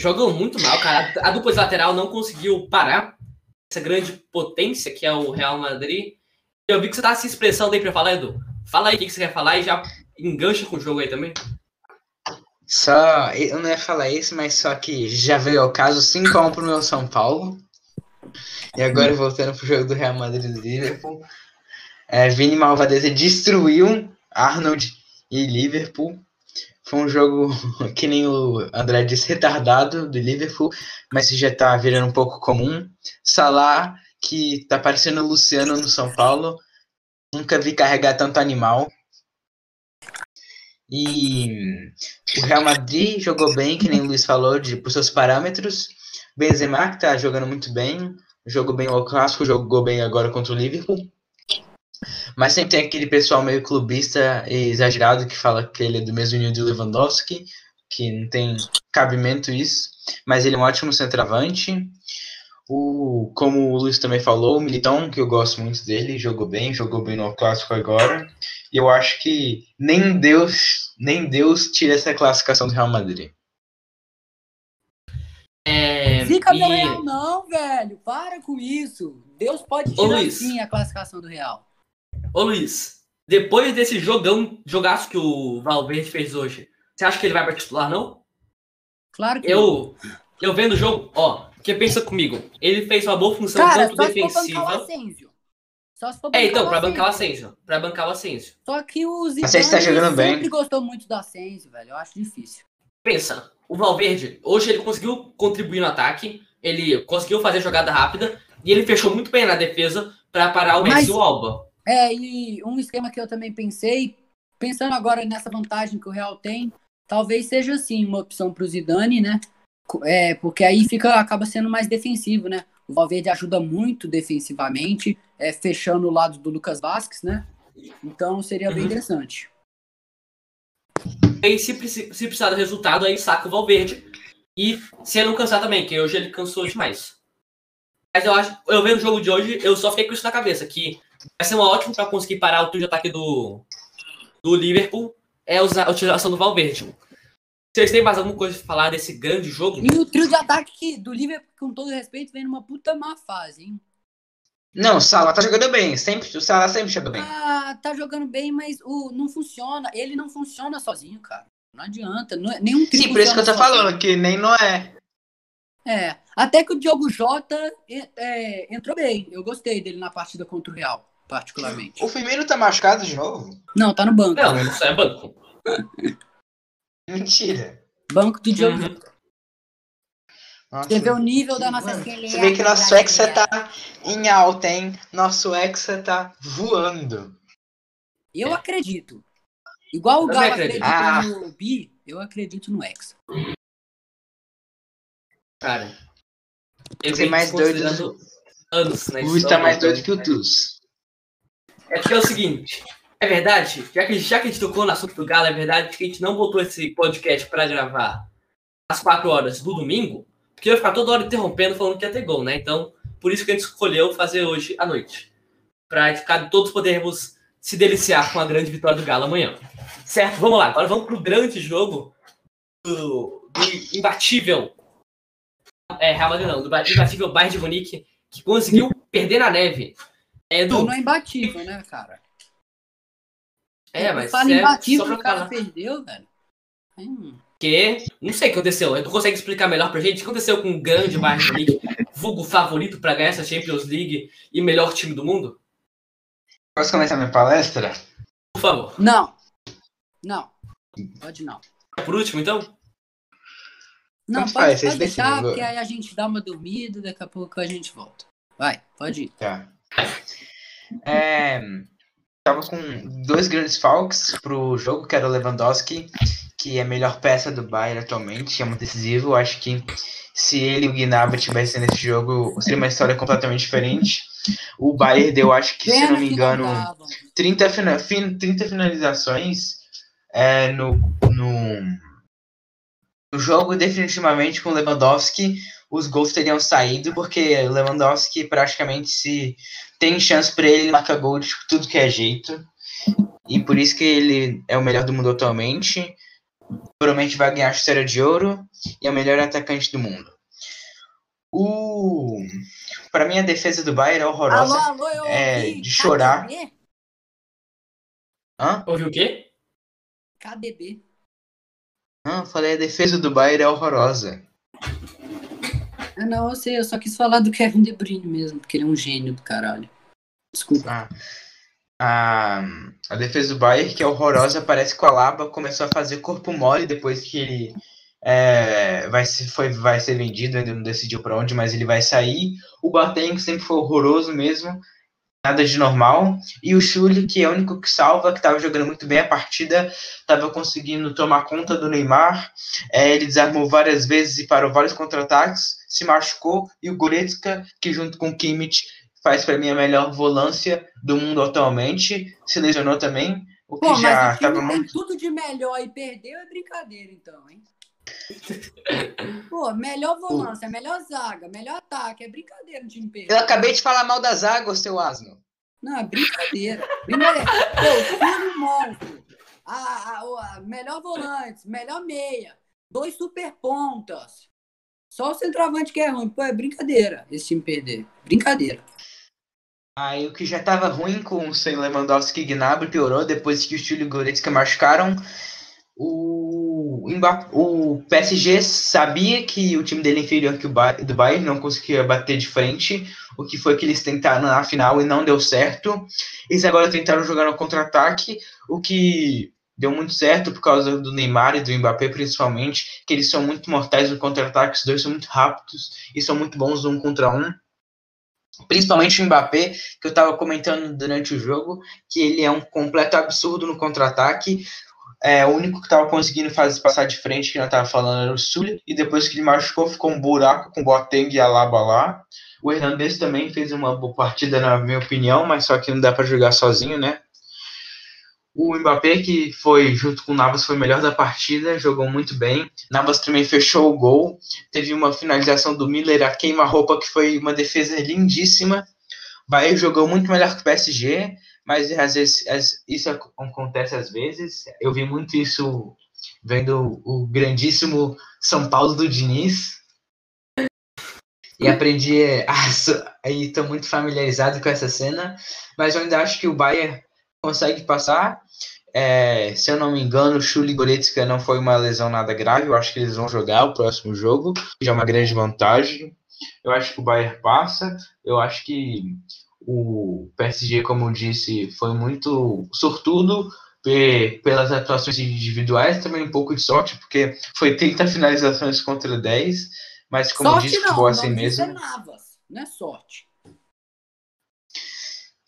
Speaker 2: jogou muito mal, cara. A dupla de lateral não conseguiu parar essa grande potência que é o Real Madrid. Eu vi que você tá se expressando aí pra falar, Edu. Fala aí o que você quer falar e já engancha com o jogo aí também.
Speaker 1: Só, eu não ia falar isso, mas só que já veio ao caso 5x1 pro meu São Paulo. E agora voltando pro jogo do Real Madrid e Liverpool. É, Vini Malvadeza destruiu Arnold e Liverpool. Foi um jogo que nem o André disse, retardado do Liverpool, mas já tá virando um pouco comum. Salah, que tá parecendo o Luciano no São Paulo. Nunca vi carregar tanto animal. E o Real Madrid jogou bem, que nem o Luiz falou, de, por seus parâmetros. Benzema, que tá jogando muito bem. Jogou bem o clássico, jogou bem agora contra o Liverpool. Mas sempre tem aquele pessoal meio clubista e exagerado que fala que ele é do mesmo nível do Lewandowski, que não tem cabimento isso. Mas ele é um ótimo centroavante. O, como o Luiz também falou, o Militão, que eu gosto muito dele, jogou bem, jogou bem no clássico agora. E eu acho que nem Deus, nem Deus tira essa classificação do Real Madrid.
Speaker 2: É,
Speaker 4: Zica
Speaker 2: e-
Speaker 4: meu Real não, velho. Para com isso. Deus pode
Speaker 2: Ô,
Speaker 4: tirar
Speaker 2: Luiz.
Speaker 4: sim a classificação do Real.
Speaker 2: Ô Luiz, depois desse jogão, jogaço que o Valverde fez hoje, você acha que ele vai pra titular, não?
Speaker 4: Claro que não.
Speaker 2: Eu, eu vendo o jogo, ó, porque pensa comigo, ele fez uma boa função
Speaker 4: Cara,
Speaker 2: tanto
Speaker 4: só se for bancar o
Speaker 2: defensiva.
Speaker 4: Asensio. Só se for
Speaker 2: É, então,
Speaker 4: o
Speaker 2: pra bancar o
Speaker 4: Asensio.
Speaker 2: Pra bancar o Asensio.
Speaker 4: Só que o Zidane
Speaker 1: Asensio tá jogando bem.
Speaker 4: sempre gostou muito do Asensio, velho. Eu acho difícil.
Speaker 2: Pensa, o Valverde, hoje ele conseguiu contribuir no ataque, ele conseguiu fazer jogada rápida, e ele fechou muito bem na defesa pra parar o Messi
Speaker 4: Mas-
Speaker 2: e o Alba.
Speaker 4: É, e um esquema que eu também pensei, pensando agora nessa vantagem que o Real tem, talvez seja assim uma opção pro Zidane, né? É, porque aí fica acaba sendo mais defensivo, né? O Valverde ajuda muito defensivamente, é, fechando o lado do Lucas Vasquez, né? Então seria bem
Speaker 2: Uhum.
Speaker 4: interessante.
Speaker 2: Aí, se, se precisar do resultado, aí saca o Valverde. E se ele não cansar também, que hoje ele cansou demais. Mas eu acho, eu vendo o jogo de hoje, eu só fiquei com isso na cabeça, que vai ser uma ótima para conseguir parar o trio de ataque do, do Liverpool, é usar a utilização do Valverde. Vocês têm mais alguma coisa pra falar desse grande jogo?
Speaker 4: E o trio de ataque que- do Liverpool, com todo respeito, vem numa puta má fase, hein?
Speaker 1: Não, o Salah tá jogando bem. Sempre, o Salah sempre joga bem.
Speaker 4: Ah, tá jogando bem, mas o, não funciona. Ele não funciona sozinho, cara. Não adianta. Não, é- nenhum trio
Speaker 1: Sim, por isso que eu tô
Speaker 4: sozinho.
Speaker 1: falando, que nem Noé.
Speaker 4: É, até que o Diogo Jota é, é, entrou bem. Eu gostei dele na partida contra o Real, particularmente.
Speaker 1: O Firmino tá machucado de novo?
Speaker 4: Não, tá no banco.
Speaker 2: Não, isso é banco.
Speaker 1: Mentira.
Speaker 4: Banco do Diogo
Speaker 2: Uhum.
Speaker 4: Jota.
Speaker 1: Nossa.
Speaker 4: Você vê o nível da nossa seleção.
Speaker 1: Você vê que nosso Hexa tá em alta, hein? Nosso Hexa tá voando.
Speaker 4: Eu acredito. Igual o Galo acredita
Speaker 1: Ah.
Speaker 4: no Bi, eu acredito no Hexa.
Speaker 2: Cara. Eu
Speaker 1: Você é mais doido
Speaker 2: anos na
Speaker 1: O Uri tá
Speaker 2: história,
Speaker 1: mais doido que o Tus.
Speaker 2: É porque é o seguinte, é verdade, já que, já que a gente tocou no assunto do Galo, é verdade que a gente não botou esse podcast pra gravar às 4 horas do domingo, porque ia ficar toda hora interrompendo falando que ia ter gol, né? Então, por isso que a gente escolheu fazer hoje à noite. Pra ficar, todos podermos se deliciar com a grande vitória do Galo amanhã. Certo, vamos lá. Agora vamos pro grande jogo do, do imbatível. É, Real Madrid não, do imbatível Bayern de Munique, que conseguiu perder na neve. É, Edu,
Speaker 4: não é imbatível, né, cara?
Speaker 2: É, mas
Speaker 4: Fala
Speaker 2: é
Speaker 4: imbatível,
Speaker 2: só pra
Speaker 4: o cara
Speaker 2: falar.
Speaker 4: perdeu, velho. Hum.
Speaker 2: Que não sei o que aconteceu. Tu consegue explicar melhor pra gente? O que aconteceu com o grande Bayern Munique, vulgo favorito pra ganhar essa Champions League e melhor time do mundo?
Speaker 1: Posso começar minha palestra?
Speaker 2: Por favor.
Speaker 4: Não. Não. Pode não.
Speaker 2: Por último, então?
Speaker 4: Não,
Speaker 1: Tanto
Speaker 4: pode, pode deixar, porque aí a gente dá uma dormida, daqui a pouco a gente volta. Vai, pode ir.
Speaker 1: Tá. É, tava com dois grandes falcos pro jogo, que era o Lewandowski, que é a melhor peça do Bayern atualmente, é muito decisivo. Eu acho que se ele e o Gnabry tivessem nesse jogo, seria uma história completamente diferente. O Bayern deu, acho que, se não me engano,
Speaker 4: davam.
Speaker 1: 30, fina- fin- 30 finalizações é, no, no, no jogo, definitivamente com o Lewandowski, os gols teriam saído, porque o Lewandowski praticamente se tem chance para ele, ele marca gol de tudo que é jeito. E por isso que ele é o melhor do mundo atualmente. Provavelmente vai ganhar a chuteira de ouro e é o melhor atacante do mundo. O para mim a defesa do Bayern é horrorosa.
Speaker 4: Alô, alô, eu
Speaker 1: é,
Speaker 4: ouvi.
Speaker 1: de chorar.
Speaker 4: KDB?
Speaker 1: Hã?
Speaker 2: Ouviu o quê?
Speaker 4: KDB.
Speaker 1: Não, eu falei a defesa do Bayern é horrorosa.
Speaker 4: Ah, não, eu sei, eu só quis falar do Kevin De Bruyne mesmo, porque ele é um gênio do caralho. Desculpa.
Speaker 1: Ah, a, a defesa do Bayern, que é horrorosa, parece que o Alaba começou a fazer corpo mole depois que ele é, vai, ser, foi, vai ser vendido, ainda não decidiu para onde, mas ele vai sair. O Boateng, que sempre foi horroroso mesmo, nada de normal. E o Schulli, que é o único que salva, que estava jogando muito bem a partida, estava conseguindo tomar conta do Neymar. É, ele desarmou várias vezes e parou vários contra-ataques, se machucou. E o Goretzka, que junto com o Kimmich faz para mim a melhor volância do mundo atualmente, se lesionou também, o que
Speaker 4: Pô,
Speaker 1: já
Speaker 4: mas o
Speaker 1: estava muito.
Speaker 4: tudo de melhor e perdeu é brincadeira, então, hein? Pô, melhor volância, melhor zaga, melhor ataque, é brincadeira o time perder.
Speaker 1: Eu acabei de falar mal das águas, seu asno.
Speaker 4: Não, é brincadeira. Brincadeira. Pô, filho monstro. A, a, o- a melhor volante, melhor meia. Dois super pontas. Só o centroavante que é ruim. Pô, é brincadeira esse time perder. Brincadeira.
Speaker 1: Aí o que já estava ruim com o sem Lewandowski e Gnabry piorou depois que o Chile e Goretzka machucaram. O, o PSG sabia que o time dele é inferior que o do Bayern não conseguia bater de frente, o que foi que eles tentaram na final e não deu certo. Eles agora tentaram jogar no contra-ataque, o que deu muito certo por causa do Neymar e do Mbappé principalmente, que eles são muito mortais no contra-ataque, os dois são muito rápidos e são muito bons no um contra um. Principalmente o Mbappé, que eu estava comentando durante o jogo, que ele é um completo absurdo no contra-ataque. É, o único que estava conseguindo fazer passar de frente, que não estava falando, era o Sully, e depois que ele machucou, ficou um buraco com o Boateng e Alaba lá. O Hernandez também fez uma boa partida, na minha opinião, mas só que não dá para jogar sozinho, né? O Mbappé, que foi, junto com o Navas, foi o melhor da partida, jogou muito bem. Navas também fechou o gol. Teve uma finalização do Miller a queima-roupa, que foi uma defesa lindíssima. Bahia jogou muito melhor que o PSG, mas às vezes isso ac- acontece às vezes. Eu vi muito isso vendo o grandíssimo São Paulo do Diniz. E aprendi a. so- Aí estou muito familiarizado com essa cena, mas eu ainda acho que o Bayern consegue passar. É, se eu não me engano, o Chuli Goretzka não foi uma lesão nada grave. Eu acho que eles vão jogar o próximo jogo, que já é uma grande vantagem. Eu acho que o Bayern passa. Eu acho que o PSG, como eu disse, foi muito sortudo pe- pelas atuações individuais, também um pouco de sorte, porque foi 30 finalizações contra 10, Mas como
Speaker 4: sorte
Speaker 1: disse,
Speaker 4: não,
Speaker 1: futebol é assim mesmo.
Speaker 4: não é sorte.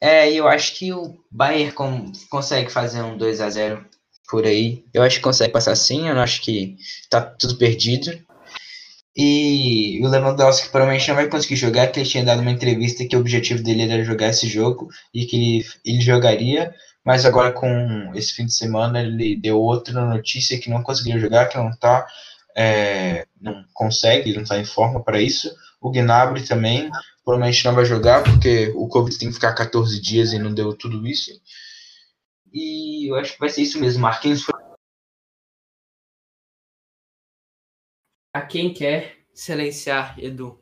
Speaker 1: É, eu acho que o Bayern com- consegue fazer um 2 a 0 por aí. Eu acho que consegue passar sim, eu não acho que tá tudo perdido. E o Lewandowski provavelmente não vai conseguir jogar, porque ele tinha dado uma entrevista que o objetivo dele era jogar esse jogo e que ele, ele jogaria, mas agora com esse fim de semana ele deu outra notícia que não conseguiria jogar, que não tá, é, não consegue, não tá em forma para isso. O Gnabry também provavelmente não vai jogar, porque o Covid tem que ficar 14 dias e não deu tudo isso. E eu acho que vai ser isso mesmo. Marquinhos foi
Speaker 2: A quem quer silenciar, Edu?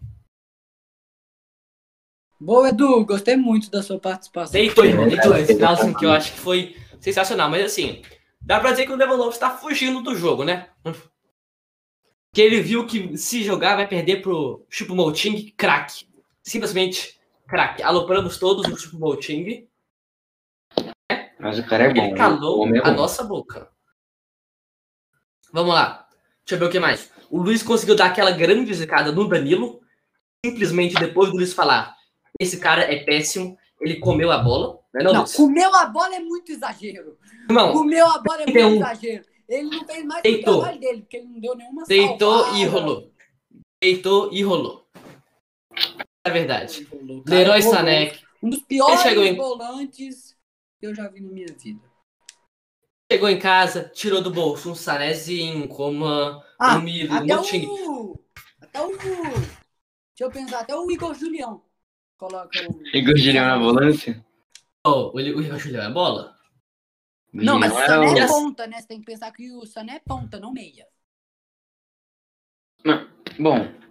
Speaker 4: Boa, Edu, gostei muito da sua participação.
Speaker 2: Deitou, irmão, deitou. Esse final assim, que eu acho que foi sensacional. Mas assim, dá pra dizer que o Lewandowski tá fugindo do jogo, né? Que ele viu que se jogar vai perder pro Choupo-Moting, craque. Simplesmente craque. Alopramos todos o Choupo-Moting.
Speaker 3: Mas o cara é bom.
Speaker 2: Ele calou
Speaker 3: o homem é
Speaker 2: a nossa boca. Vamos lá. Deixa eu ver o que mais. O Luiz conseguiu dar aquela grande zicada no Danilo. Simplesmente depois do Luiz falar: esse cara é péssimo, ele comeu a bola. Não é não,
Speaker 4: Não, comeu a bola é muito exagero.
Speaker 2: Irmão,
Speaker 4: Comeu a bola é muito
Speaker 2: um-
Speaker 4: exagero. Ele não fez mais que o
Speaker 2: Deitou.
Speaker 4: trabalho dele, porque ele não deu nenhuma
Speaker 2: deitou
Speaker 4: salvada.
Speaker 2: e rolou. Deitou e rolou. É verdade. Leroy. Sané
Speaker 4: Um dos piores
Speaker 2: em-
Speaker 4: volantes que eu já vi na minha vida.
Speaker 2: chegou em casa, tirou do bolso um sanezinho, com uma,
Speaker 4: Ah,
Speaker 2: um milho, um
Speaker 4: Até
Speaker 2: monte de-
Speaker 4: o. Até o. Deixa eu pensar, até o Igor Julião. Coloca o.
Speaker 3: Igor Julião na volância?
Speaker 2: Oh, o Igor Julião é bola?
Speaker 4: Não, mas o
Speaker 3: Julião
Speaker 4: Sané é
Speaker 2: o-
Speaker 4: ponta, né? Você tem que pensar que o Sané é ponta, não meia.
Speaker 3: o- Bom,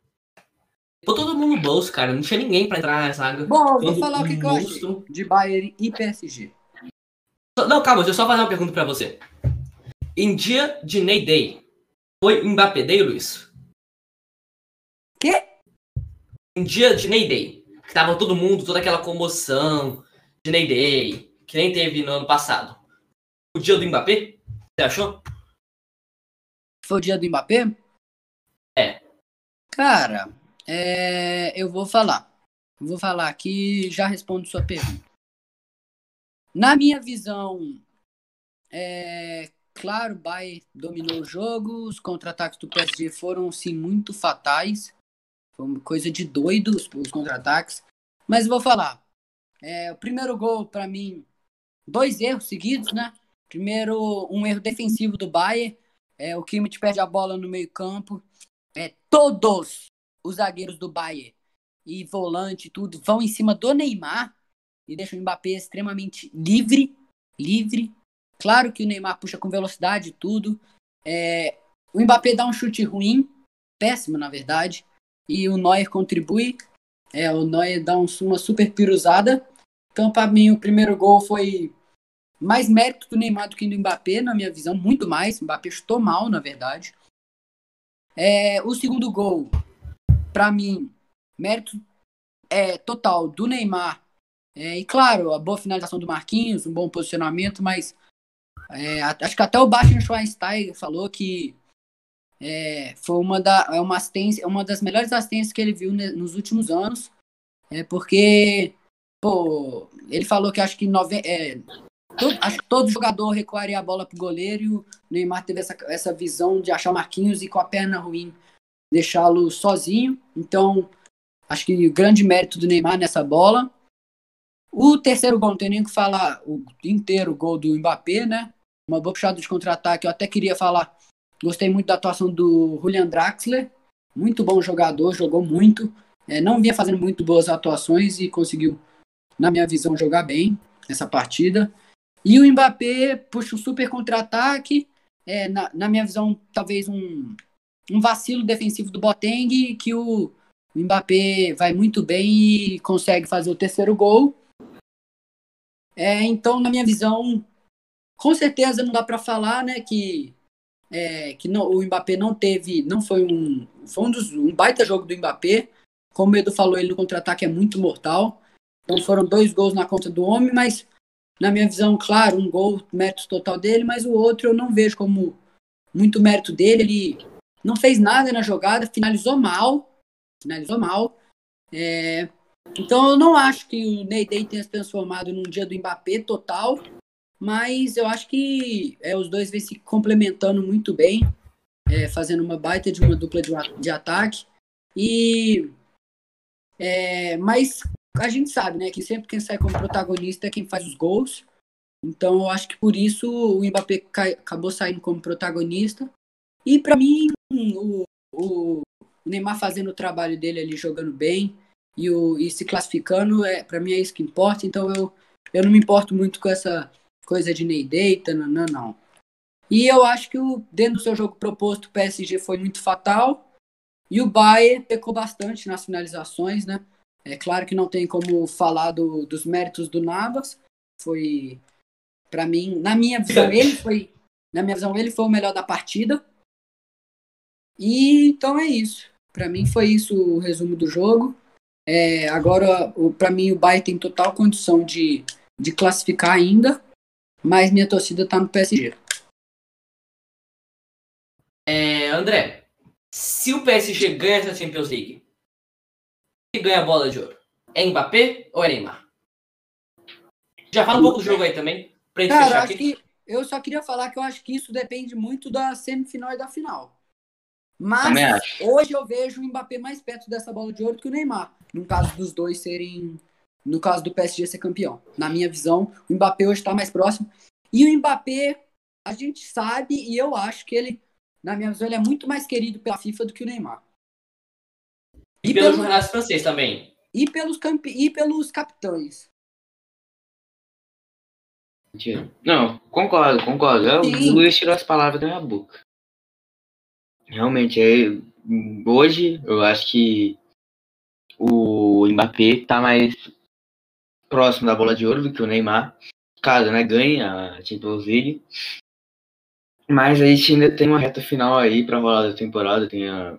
Speaker 2: Ficou todo mundo no bolso, cara. Não tinha ninguém pra entrar na zaga.
Speaker 4: Bom, vou falar o que, que eu
Speaker 2: monstro-
Speaker 4: de Bayern e PSG.
Speaker 2: Não, calma, deixa eu só fazer uma pergunta pra você. Em dia de Ney Day, foi Mbappé Day, Luiz?
Speaker 4: Quê?
Speaker 2: Em dia de Ney Day, que tava todo mundo, toda aquela comoção de Ney Day, que nem teve no ano passado. O dia do Mbappé? Você achou?
Speaker 4: Foi o dia do Mbappé?
Speaker 2: É.
Speaker 4: Cara, é, eu vou falar. Eu vou falar aqui e já respondo sua pergunta. Na minha visão, é, claro, o Bayern dominou o jogo, os contra-ataques do PSG foram, sim, muito fatais. Foi uma coisa de doido os, os contra-ataques. Mas vou falar. É, o primeiro gol, para mim, dois erros seguidos, né? Primeiro, um erro defensivo do Bayern. É, o Kimmich perde a bola no meio campo. É, todos os zagueiros do Bayern e volante tudo vão em cima do Neymar e deixam o Mbappé extremamente livre, livre. Claro que o Neymar puxa com velocidade tudo. É, o Mbappé dá um chute ruim, péssimo na verdade, e o Neuer contribui. É, o Neuer dá um- uma super piruzada. Então, para mim, o primeiro gol foi mais mérito do Neymar do que do Mbappé, na minha visão, muito mais. O Mbappé chutou mal, na verdade. É, o segundo gol, para mim, mérito é, total do Neymar. É, e claro, a boa finalização do Marquinhos, um bom posicionamento, mas é, acho que até o Bastian Schweinsteiger falou que é, foi uma, da, é uma, assistência, uma das melhores assistências que ele viu ne- nos últimos anos. É porque, pô, ele falou que acho que nove, é, todo, acho que todo jogador recuaria a bola pro goleiro e o Neymar teve essa, essa visão de achar o Marquinhos e com a perna ruim deixá-lo sozinho. Então, acho que o grande mérito do Neymar nessa bola. O terceiro gol, não tem nem o que falar, o inteiro gol do Mbappé, né? Uma boa puxada de contra-ataque. Eu até queria falar, gostei muito da atuação do Julian Draxler. Muito bom jogador, jogou muito. É, não vinha fazendo muito boas atuações e conseguiu, na minha visão, jogar bem essa partida. E o Mbappé puxa um super contra-ataque. É, na, na minha visão, talvez um, um vacilo defensivo do Boateng, que o, o Mbappé vai muito bem e consegue fazer o terceiro gol. É, então, na minha visão, com certeza não dá para falar, né, que é, que não, o Mbappé não teve, não foi um, foi um, dos, um baita jogo do Mbappé. Como o Edu falou, ele no contra-ataque é muito mortal. Então foram dois gols na conta do homem, mas na minha visão, claro, um gol, mérito total dele, mas o outro eu não vejo como muito mérito dele. Ele não fez nada na jogada, finalizou mal, finalizou mal. É, então eu não acho que o Ney Day tenha se transformado num dia do Mbappé total, mas eu acho que é, os dois vêm se complementando muito bem, é, fazendo uma baita de uma dupla de, de ataque. E é, mas a gente sabe, né, que sempre quem sai como protagonista é quem faz os gols. Então eu acho que por isso o Mbappé cai, acabou saindo como protagonista. E para mim o, o Neymar fazendo o trabalho dele ali, jogando bem e, o, e se classificando, é, para mim é isso que importa. Então eu, eu não me importo muito com essa coisa de Ney não, não, não. E eu acho que o, dentro do seu jogo proposto, o PSG foi muito fatal. E o Bayern pecou bastante nas finalizações, né? É claro que não tem como falar do, dos méritos do Navas. Foi, para mim, na minha visão, ele foi, na minha visão, ele foi o melhor da partida. E então é isso. Para mim foi isso o resumo do jogo. É, agora, para mim, o Bayern tem total condição de, de classificar ainda, mas minha torcida tá no PSG.
Speaker 2: É, André, se o PSG ganha essa Champions League, quem ganha a bola de ouro? É Mbappé ou é Neymar? Já fala um pouco do jogo aí também, pra gente
Speaker 4: Cara,
Speaker 2: fechar aqui.
Speaker 4: que eu só queria falar que eu acho que isso depende muito da semifinal e da final. Mas hoje eu vejo o Mbappé mais perto dessa bola de ouro que o Neymar. No caso dos dois serem. No caso do PSG ser campeão. Na minha visão, o Mbappé hoje está mais próximo. E o Mbappé, a gente sabe, e eu acho que ele, na minha visão, ele é muito mais querido pela FIFA do que o Neymar.
Speaker 2: E, e pelos pelo, jornais franceses também.
Speaker 4: E pelos, campe, e pelos capitães.
Speaker 3: Não, concordo, concordo. O Luiz tirou as palavras da minha boca. Realmente, é, hoje eu acho que o Mbappé tá mais próximo da bola de ouro do que o Neymar. Caso né, ganhe a Champions League. Mas a gente ainda tem uma reta final aí para rolar da temporada. Tem a,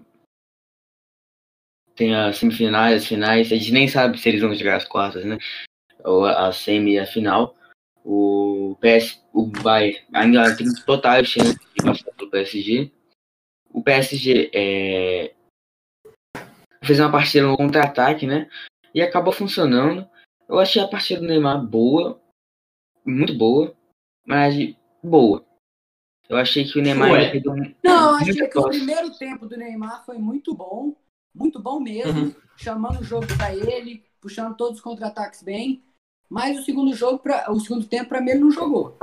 Speaker 3: tem as semifinais, as finais. A gente nem sabe se eles vão jogar as quartas, né? Ou a semi e a final. O PS, o Bayern ainda tem total chance de passar pelo PSG o PSG é, fez uma partida no contra-ataque, né? E acabou funcionando. Eu achei a partida do Neymar boa, muito boa, mas boa. Eu achei que o Neymar
Speaker 4: Ué. Não, achei que o primeiro tempo do Neymar foi muito bom, muito bom mesmo, uhum. chamando o jogo para ele, puxando todos os contra-ataques bem. Mas o segundo jogo, pra, o segundo tempo para mim ele não jogou.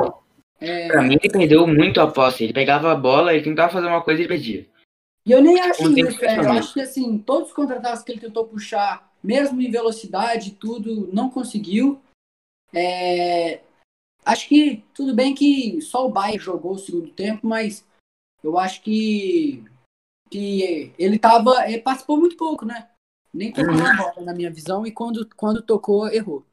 Speaker 3: É... Pra mim, ele perdeu muito a posse. Ele pegava a bola, ele tentava fazer uma coisa e perdia.
Speaker 4: E eu nem acho isso, é, eu acho que assim, todos os contra-ataques que ele tentou puxar, mesmo em velocidade, tudo, não conseguiu. É... Acho que tudo bem que só o Bayern jogou o segundo tempo, mas eu acho que, que ele tava. Ele participou muito pouco, né? Nem tocou uhum. a bola, na minha visão, e quando, quando tocou, errou.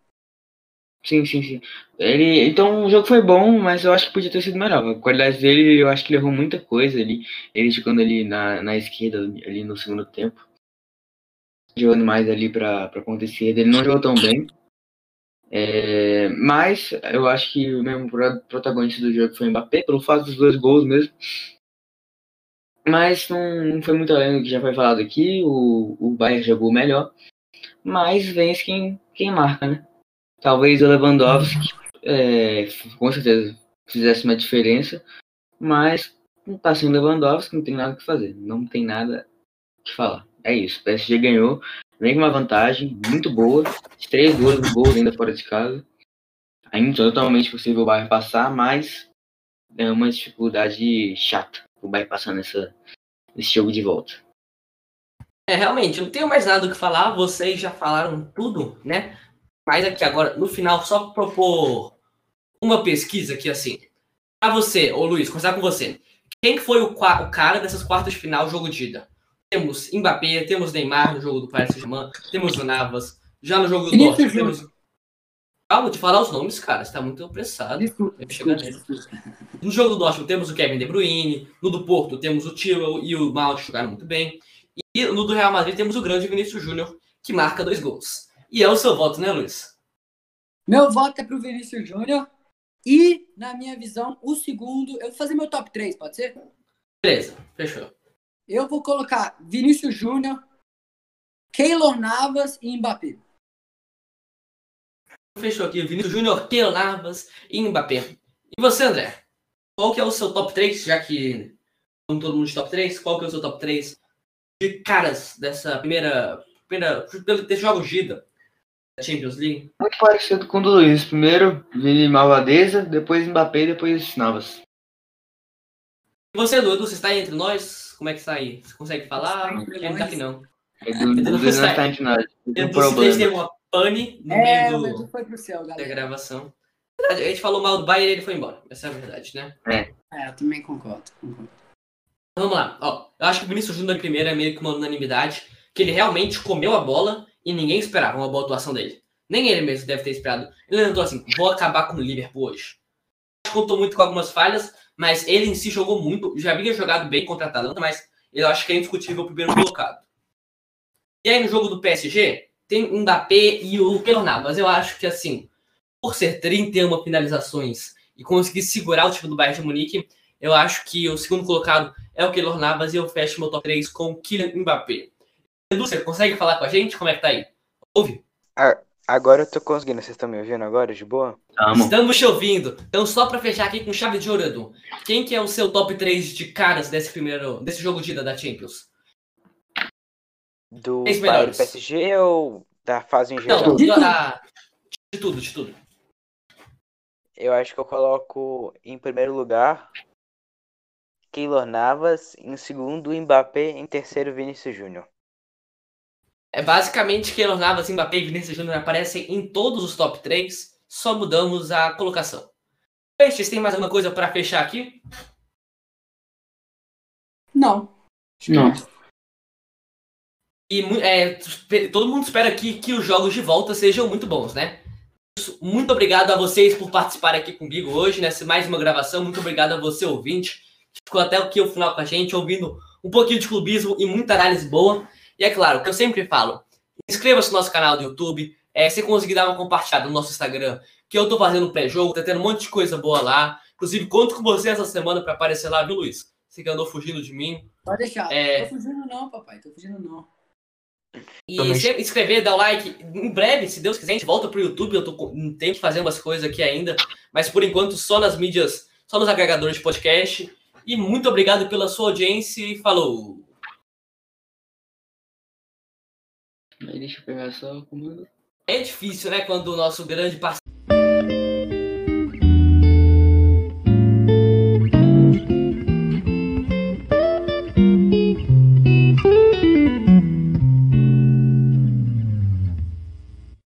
Speaker 3: Sim, sim, sim. Ele, então o jogo foi bom, mas eu acho que podia ter sido melhor. A qualidade dele, eu acho que ele errou muita coisa ali. Ele jogando ali na, na esquerda, ali no segundo tempo. Jogando mais ali para acontecer. Ele não jogou tão bem. É, mas eu acho que o mesmo protagonista do jogo foi o Mbappé, pelo fato dos dois gols mesmo. Mas não, não foi muito além do que já foi falado aqui. O, o Bayern jogou melhor. Mas vence quem, quem marca, né? Talvez o Lewandowski, é, com certeza, fizesse uma diferença, mas não tá sem Lewandowski, não tem nada que fazer, não tem nada que falar. É isso, o PSG ganhou, vem com uma vantagem muito boa, três gols, gols ainda fora de casa. Ainda totalmente possível o Bayern passar, mas é uma dificuldade chata o passar nessa, nesse jogo de volta.
Speaker 2: É, realmente, não tenho mais nada o que falar, vocês já falaram tudo, né? Mas aqui agora, no final, só propor uma pesquisa aqui assim. Pra você, ô Luiz, começar com você. Quem que foi o, o, cara dessas quartas de final, jogo de ida? Temos Mbappé, temos Neymar no jogo do Paris Saint-Germain, temos o Navas, já no jogo do Dortmund temos... Calma, de falar os nomes, cara, você tá muito apressado. Desculpa, No jogo do Dortmund temos o Kevin De Bruyne, no do Porto temos o Tiro e o Mount jogaram muito bem. E no do Real Madrid temos o grande Vinícius Júnior, que marca dois gols. E é o seu voto, né, Luiz?
Speaker 4: Meu voto é pro Vinícius Júnior. E, na minha visão, o segundo. Eu vou fazer meu top 3, pode ser?
Speaker 2: Beleza, fechou.
Speaker 4: Eu vou colocar Vinícius Júnior, Keylor Navas e Mbappé.
Speaker 2: Fechou aqui, Vinícius Júnior, Keylor Navas e Mbappé. E você, André? Qual que é o seu top 3, já que todo mundo de top 3, qual que é o seu top 3 de caras dessa primeira, primeira desse jogo Gida da Champions League?
Speaker 3: Muito parecido com o do Luiz. Primeiro, Vini Malvadeza, depois Mbappé e depois Navas.
Speaker 2: E você, Edu, você está aí entre nós? Como é que está aí? Você consegue falar?
Speaker 4: Entre
Speaker 2: Ele não tá aqui não.
Speaker 3: Edu, Edu não
Speaker 2: está-.
Speaker 3: Tem um
Speaker 2: Edu
Speaker 3: problema.
Speaker 2: teve uma pane no
Speaker 4: É,
Speaker 2: meio do,
Speaker 4: foi pro céu,
Speaker 2: da gravação. A gente falou mal do Bayern e ele foi embora. Essa é a verdade, né?
Speaker 4: É, eu também concordo. concordo.
Speaker 2: Vamos lá. Ó, eu acho que o Vinícius Júnior em primeiro é meio que uma unanimidade, que ele realmente comeu a bola e ninguém esperava uma boa atuação dele. Nem ele mesmo deve ter esperado. Ele andou assim, vou acabar com o Liverpool hoje. Contou muito com algumas falhas, mas ele em si jogou muito. Já havia jogado bem contra a Atalanta, mas eu acho que é indiscutível o primeiro colocado. E aí no jogo do PSG, tem o Mbappé e o Keylor Navas. Eu acho que assim, por ser 31 finalizações e conseguir segurar o time do Bayern de Munique, eu acho que o segundo colocado é o Keylor Navas e eu fecho meu top 3 com o Kylian Mbappé. Edu, você consegue falar com a gente? Como é que tá aí? Ouve?
Speaker 5: Agora eu tô conseguindo, vocês estão me ouvindo agora, de boa?
Speaker 3: Amo.
Speaker 2: Estamos te ouvindo. Então, só pra fechar aqui com chave de ouro, Edu. Quem que é o seu top 3 de caras desse primeiro, desse jogo de ida da Champions?
Speaker 5: Do Bayern. PSG ou da fase em geral?
Speaker 2: Não,
Speaker 4: De tudo.
Speaker 2: ah, de tudo, de tudo.
Speaker 5: Eu acho que eu coloco em primeiro lugar Keylor Navas, em segundo Mbappé, em terceiro Vinícius Júnior.
Speaker 2: É basicamente Keylor Navas, Mbappé e Vinícius Júnior aparecem em todos os top 3, só mudamos a colocação. Vocês têm mais alguma coisa pra fechar aqui?
Speaker 4: Não.
Speaker 3: Não.
Speaker 2: E é, todo mundo espera aqui que os jogos de volta sejam muito bons, né? Muito obrigado a vocês por participar aqui comigo hoje nessa mais uma gravação. Muito obrigado a você, ouvinte, que ficou até aqui o final com a gente, ouvindo um pouquinho de clubismo e muita análise boa. E é claro, o que eu sempre falo, inscreva-se no nosso canal do YouTube, é, se conseguir dar uma compartilhada no nosso Instagram, que eu tô fazendo pré-jogo, tá tendo um monte de coisa boa lá. Inclusive, conto com você essa semana para aparecer lá, viu, Luiz? Você que andou fugindo de mim.
Speaker 4: Pode deixar.
Speaker 2: É.
Speaker 4: Tô fugindo não, papai. Tô fugindo não.
Speaker 2: E
Speaker 1: Também.
Speaker 2: se inscrever, dar o like. Em breve, se Deus quiser, a gente volta pro YouTube. Eu tô, com- tenho que fazer umas coisas aqui ainda. Mas por enquanto, só nas mídias, só nos agregadores de podcast. E muito obrigado pela sua audiência e falou!
Speaker 3: Deixa eu pegar só.
Speaker 2: É difícil, né? Quando o nosso grande parceiro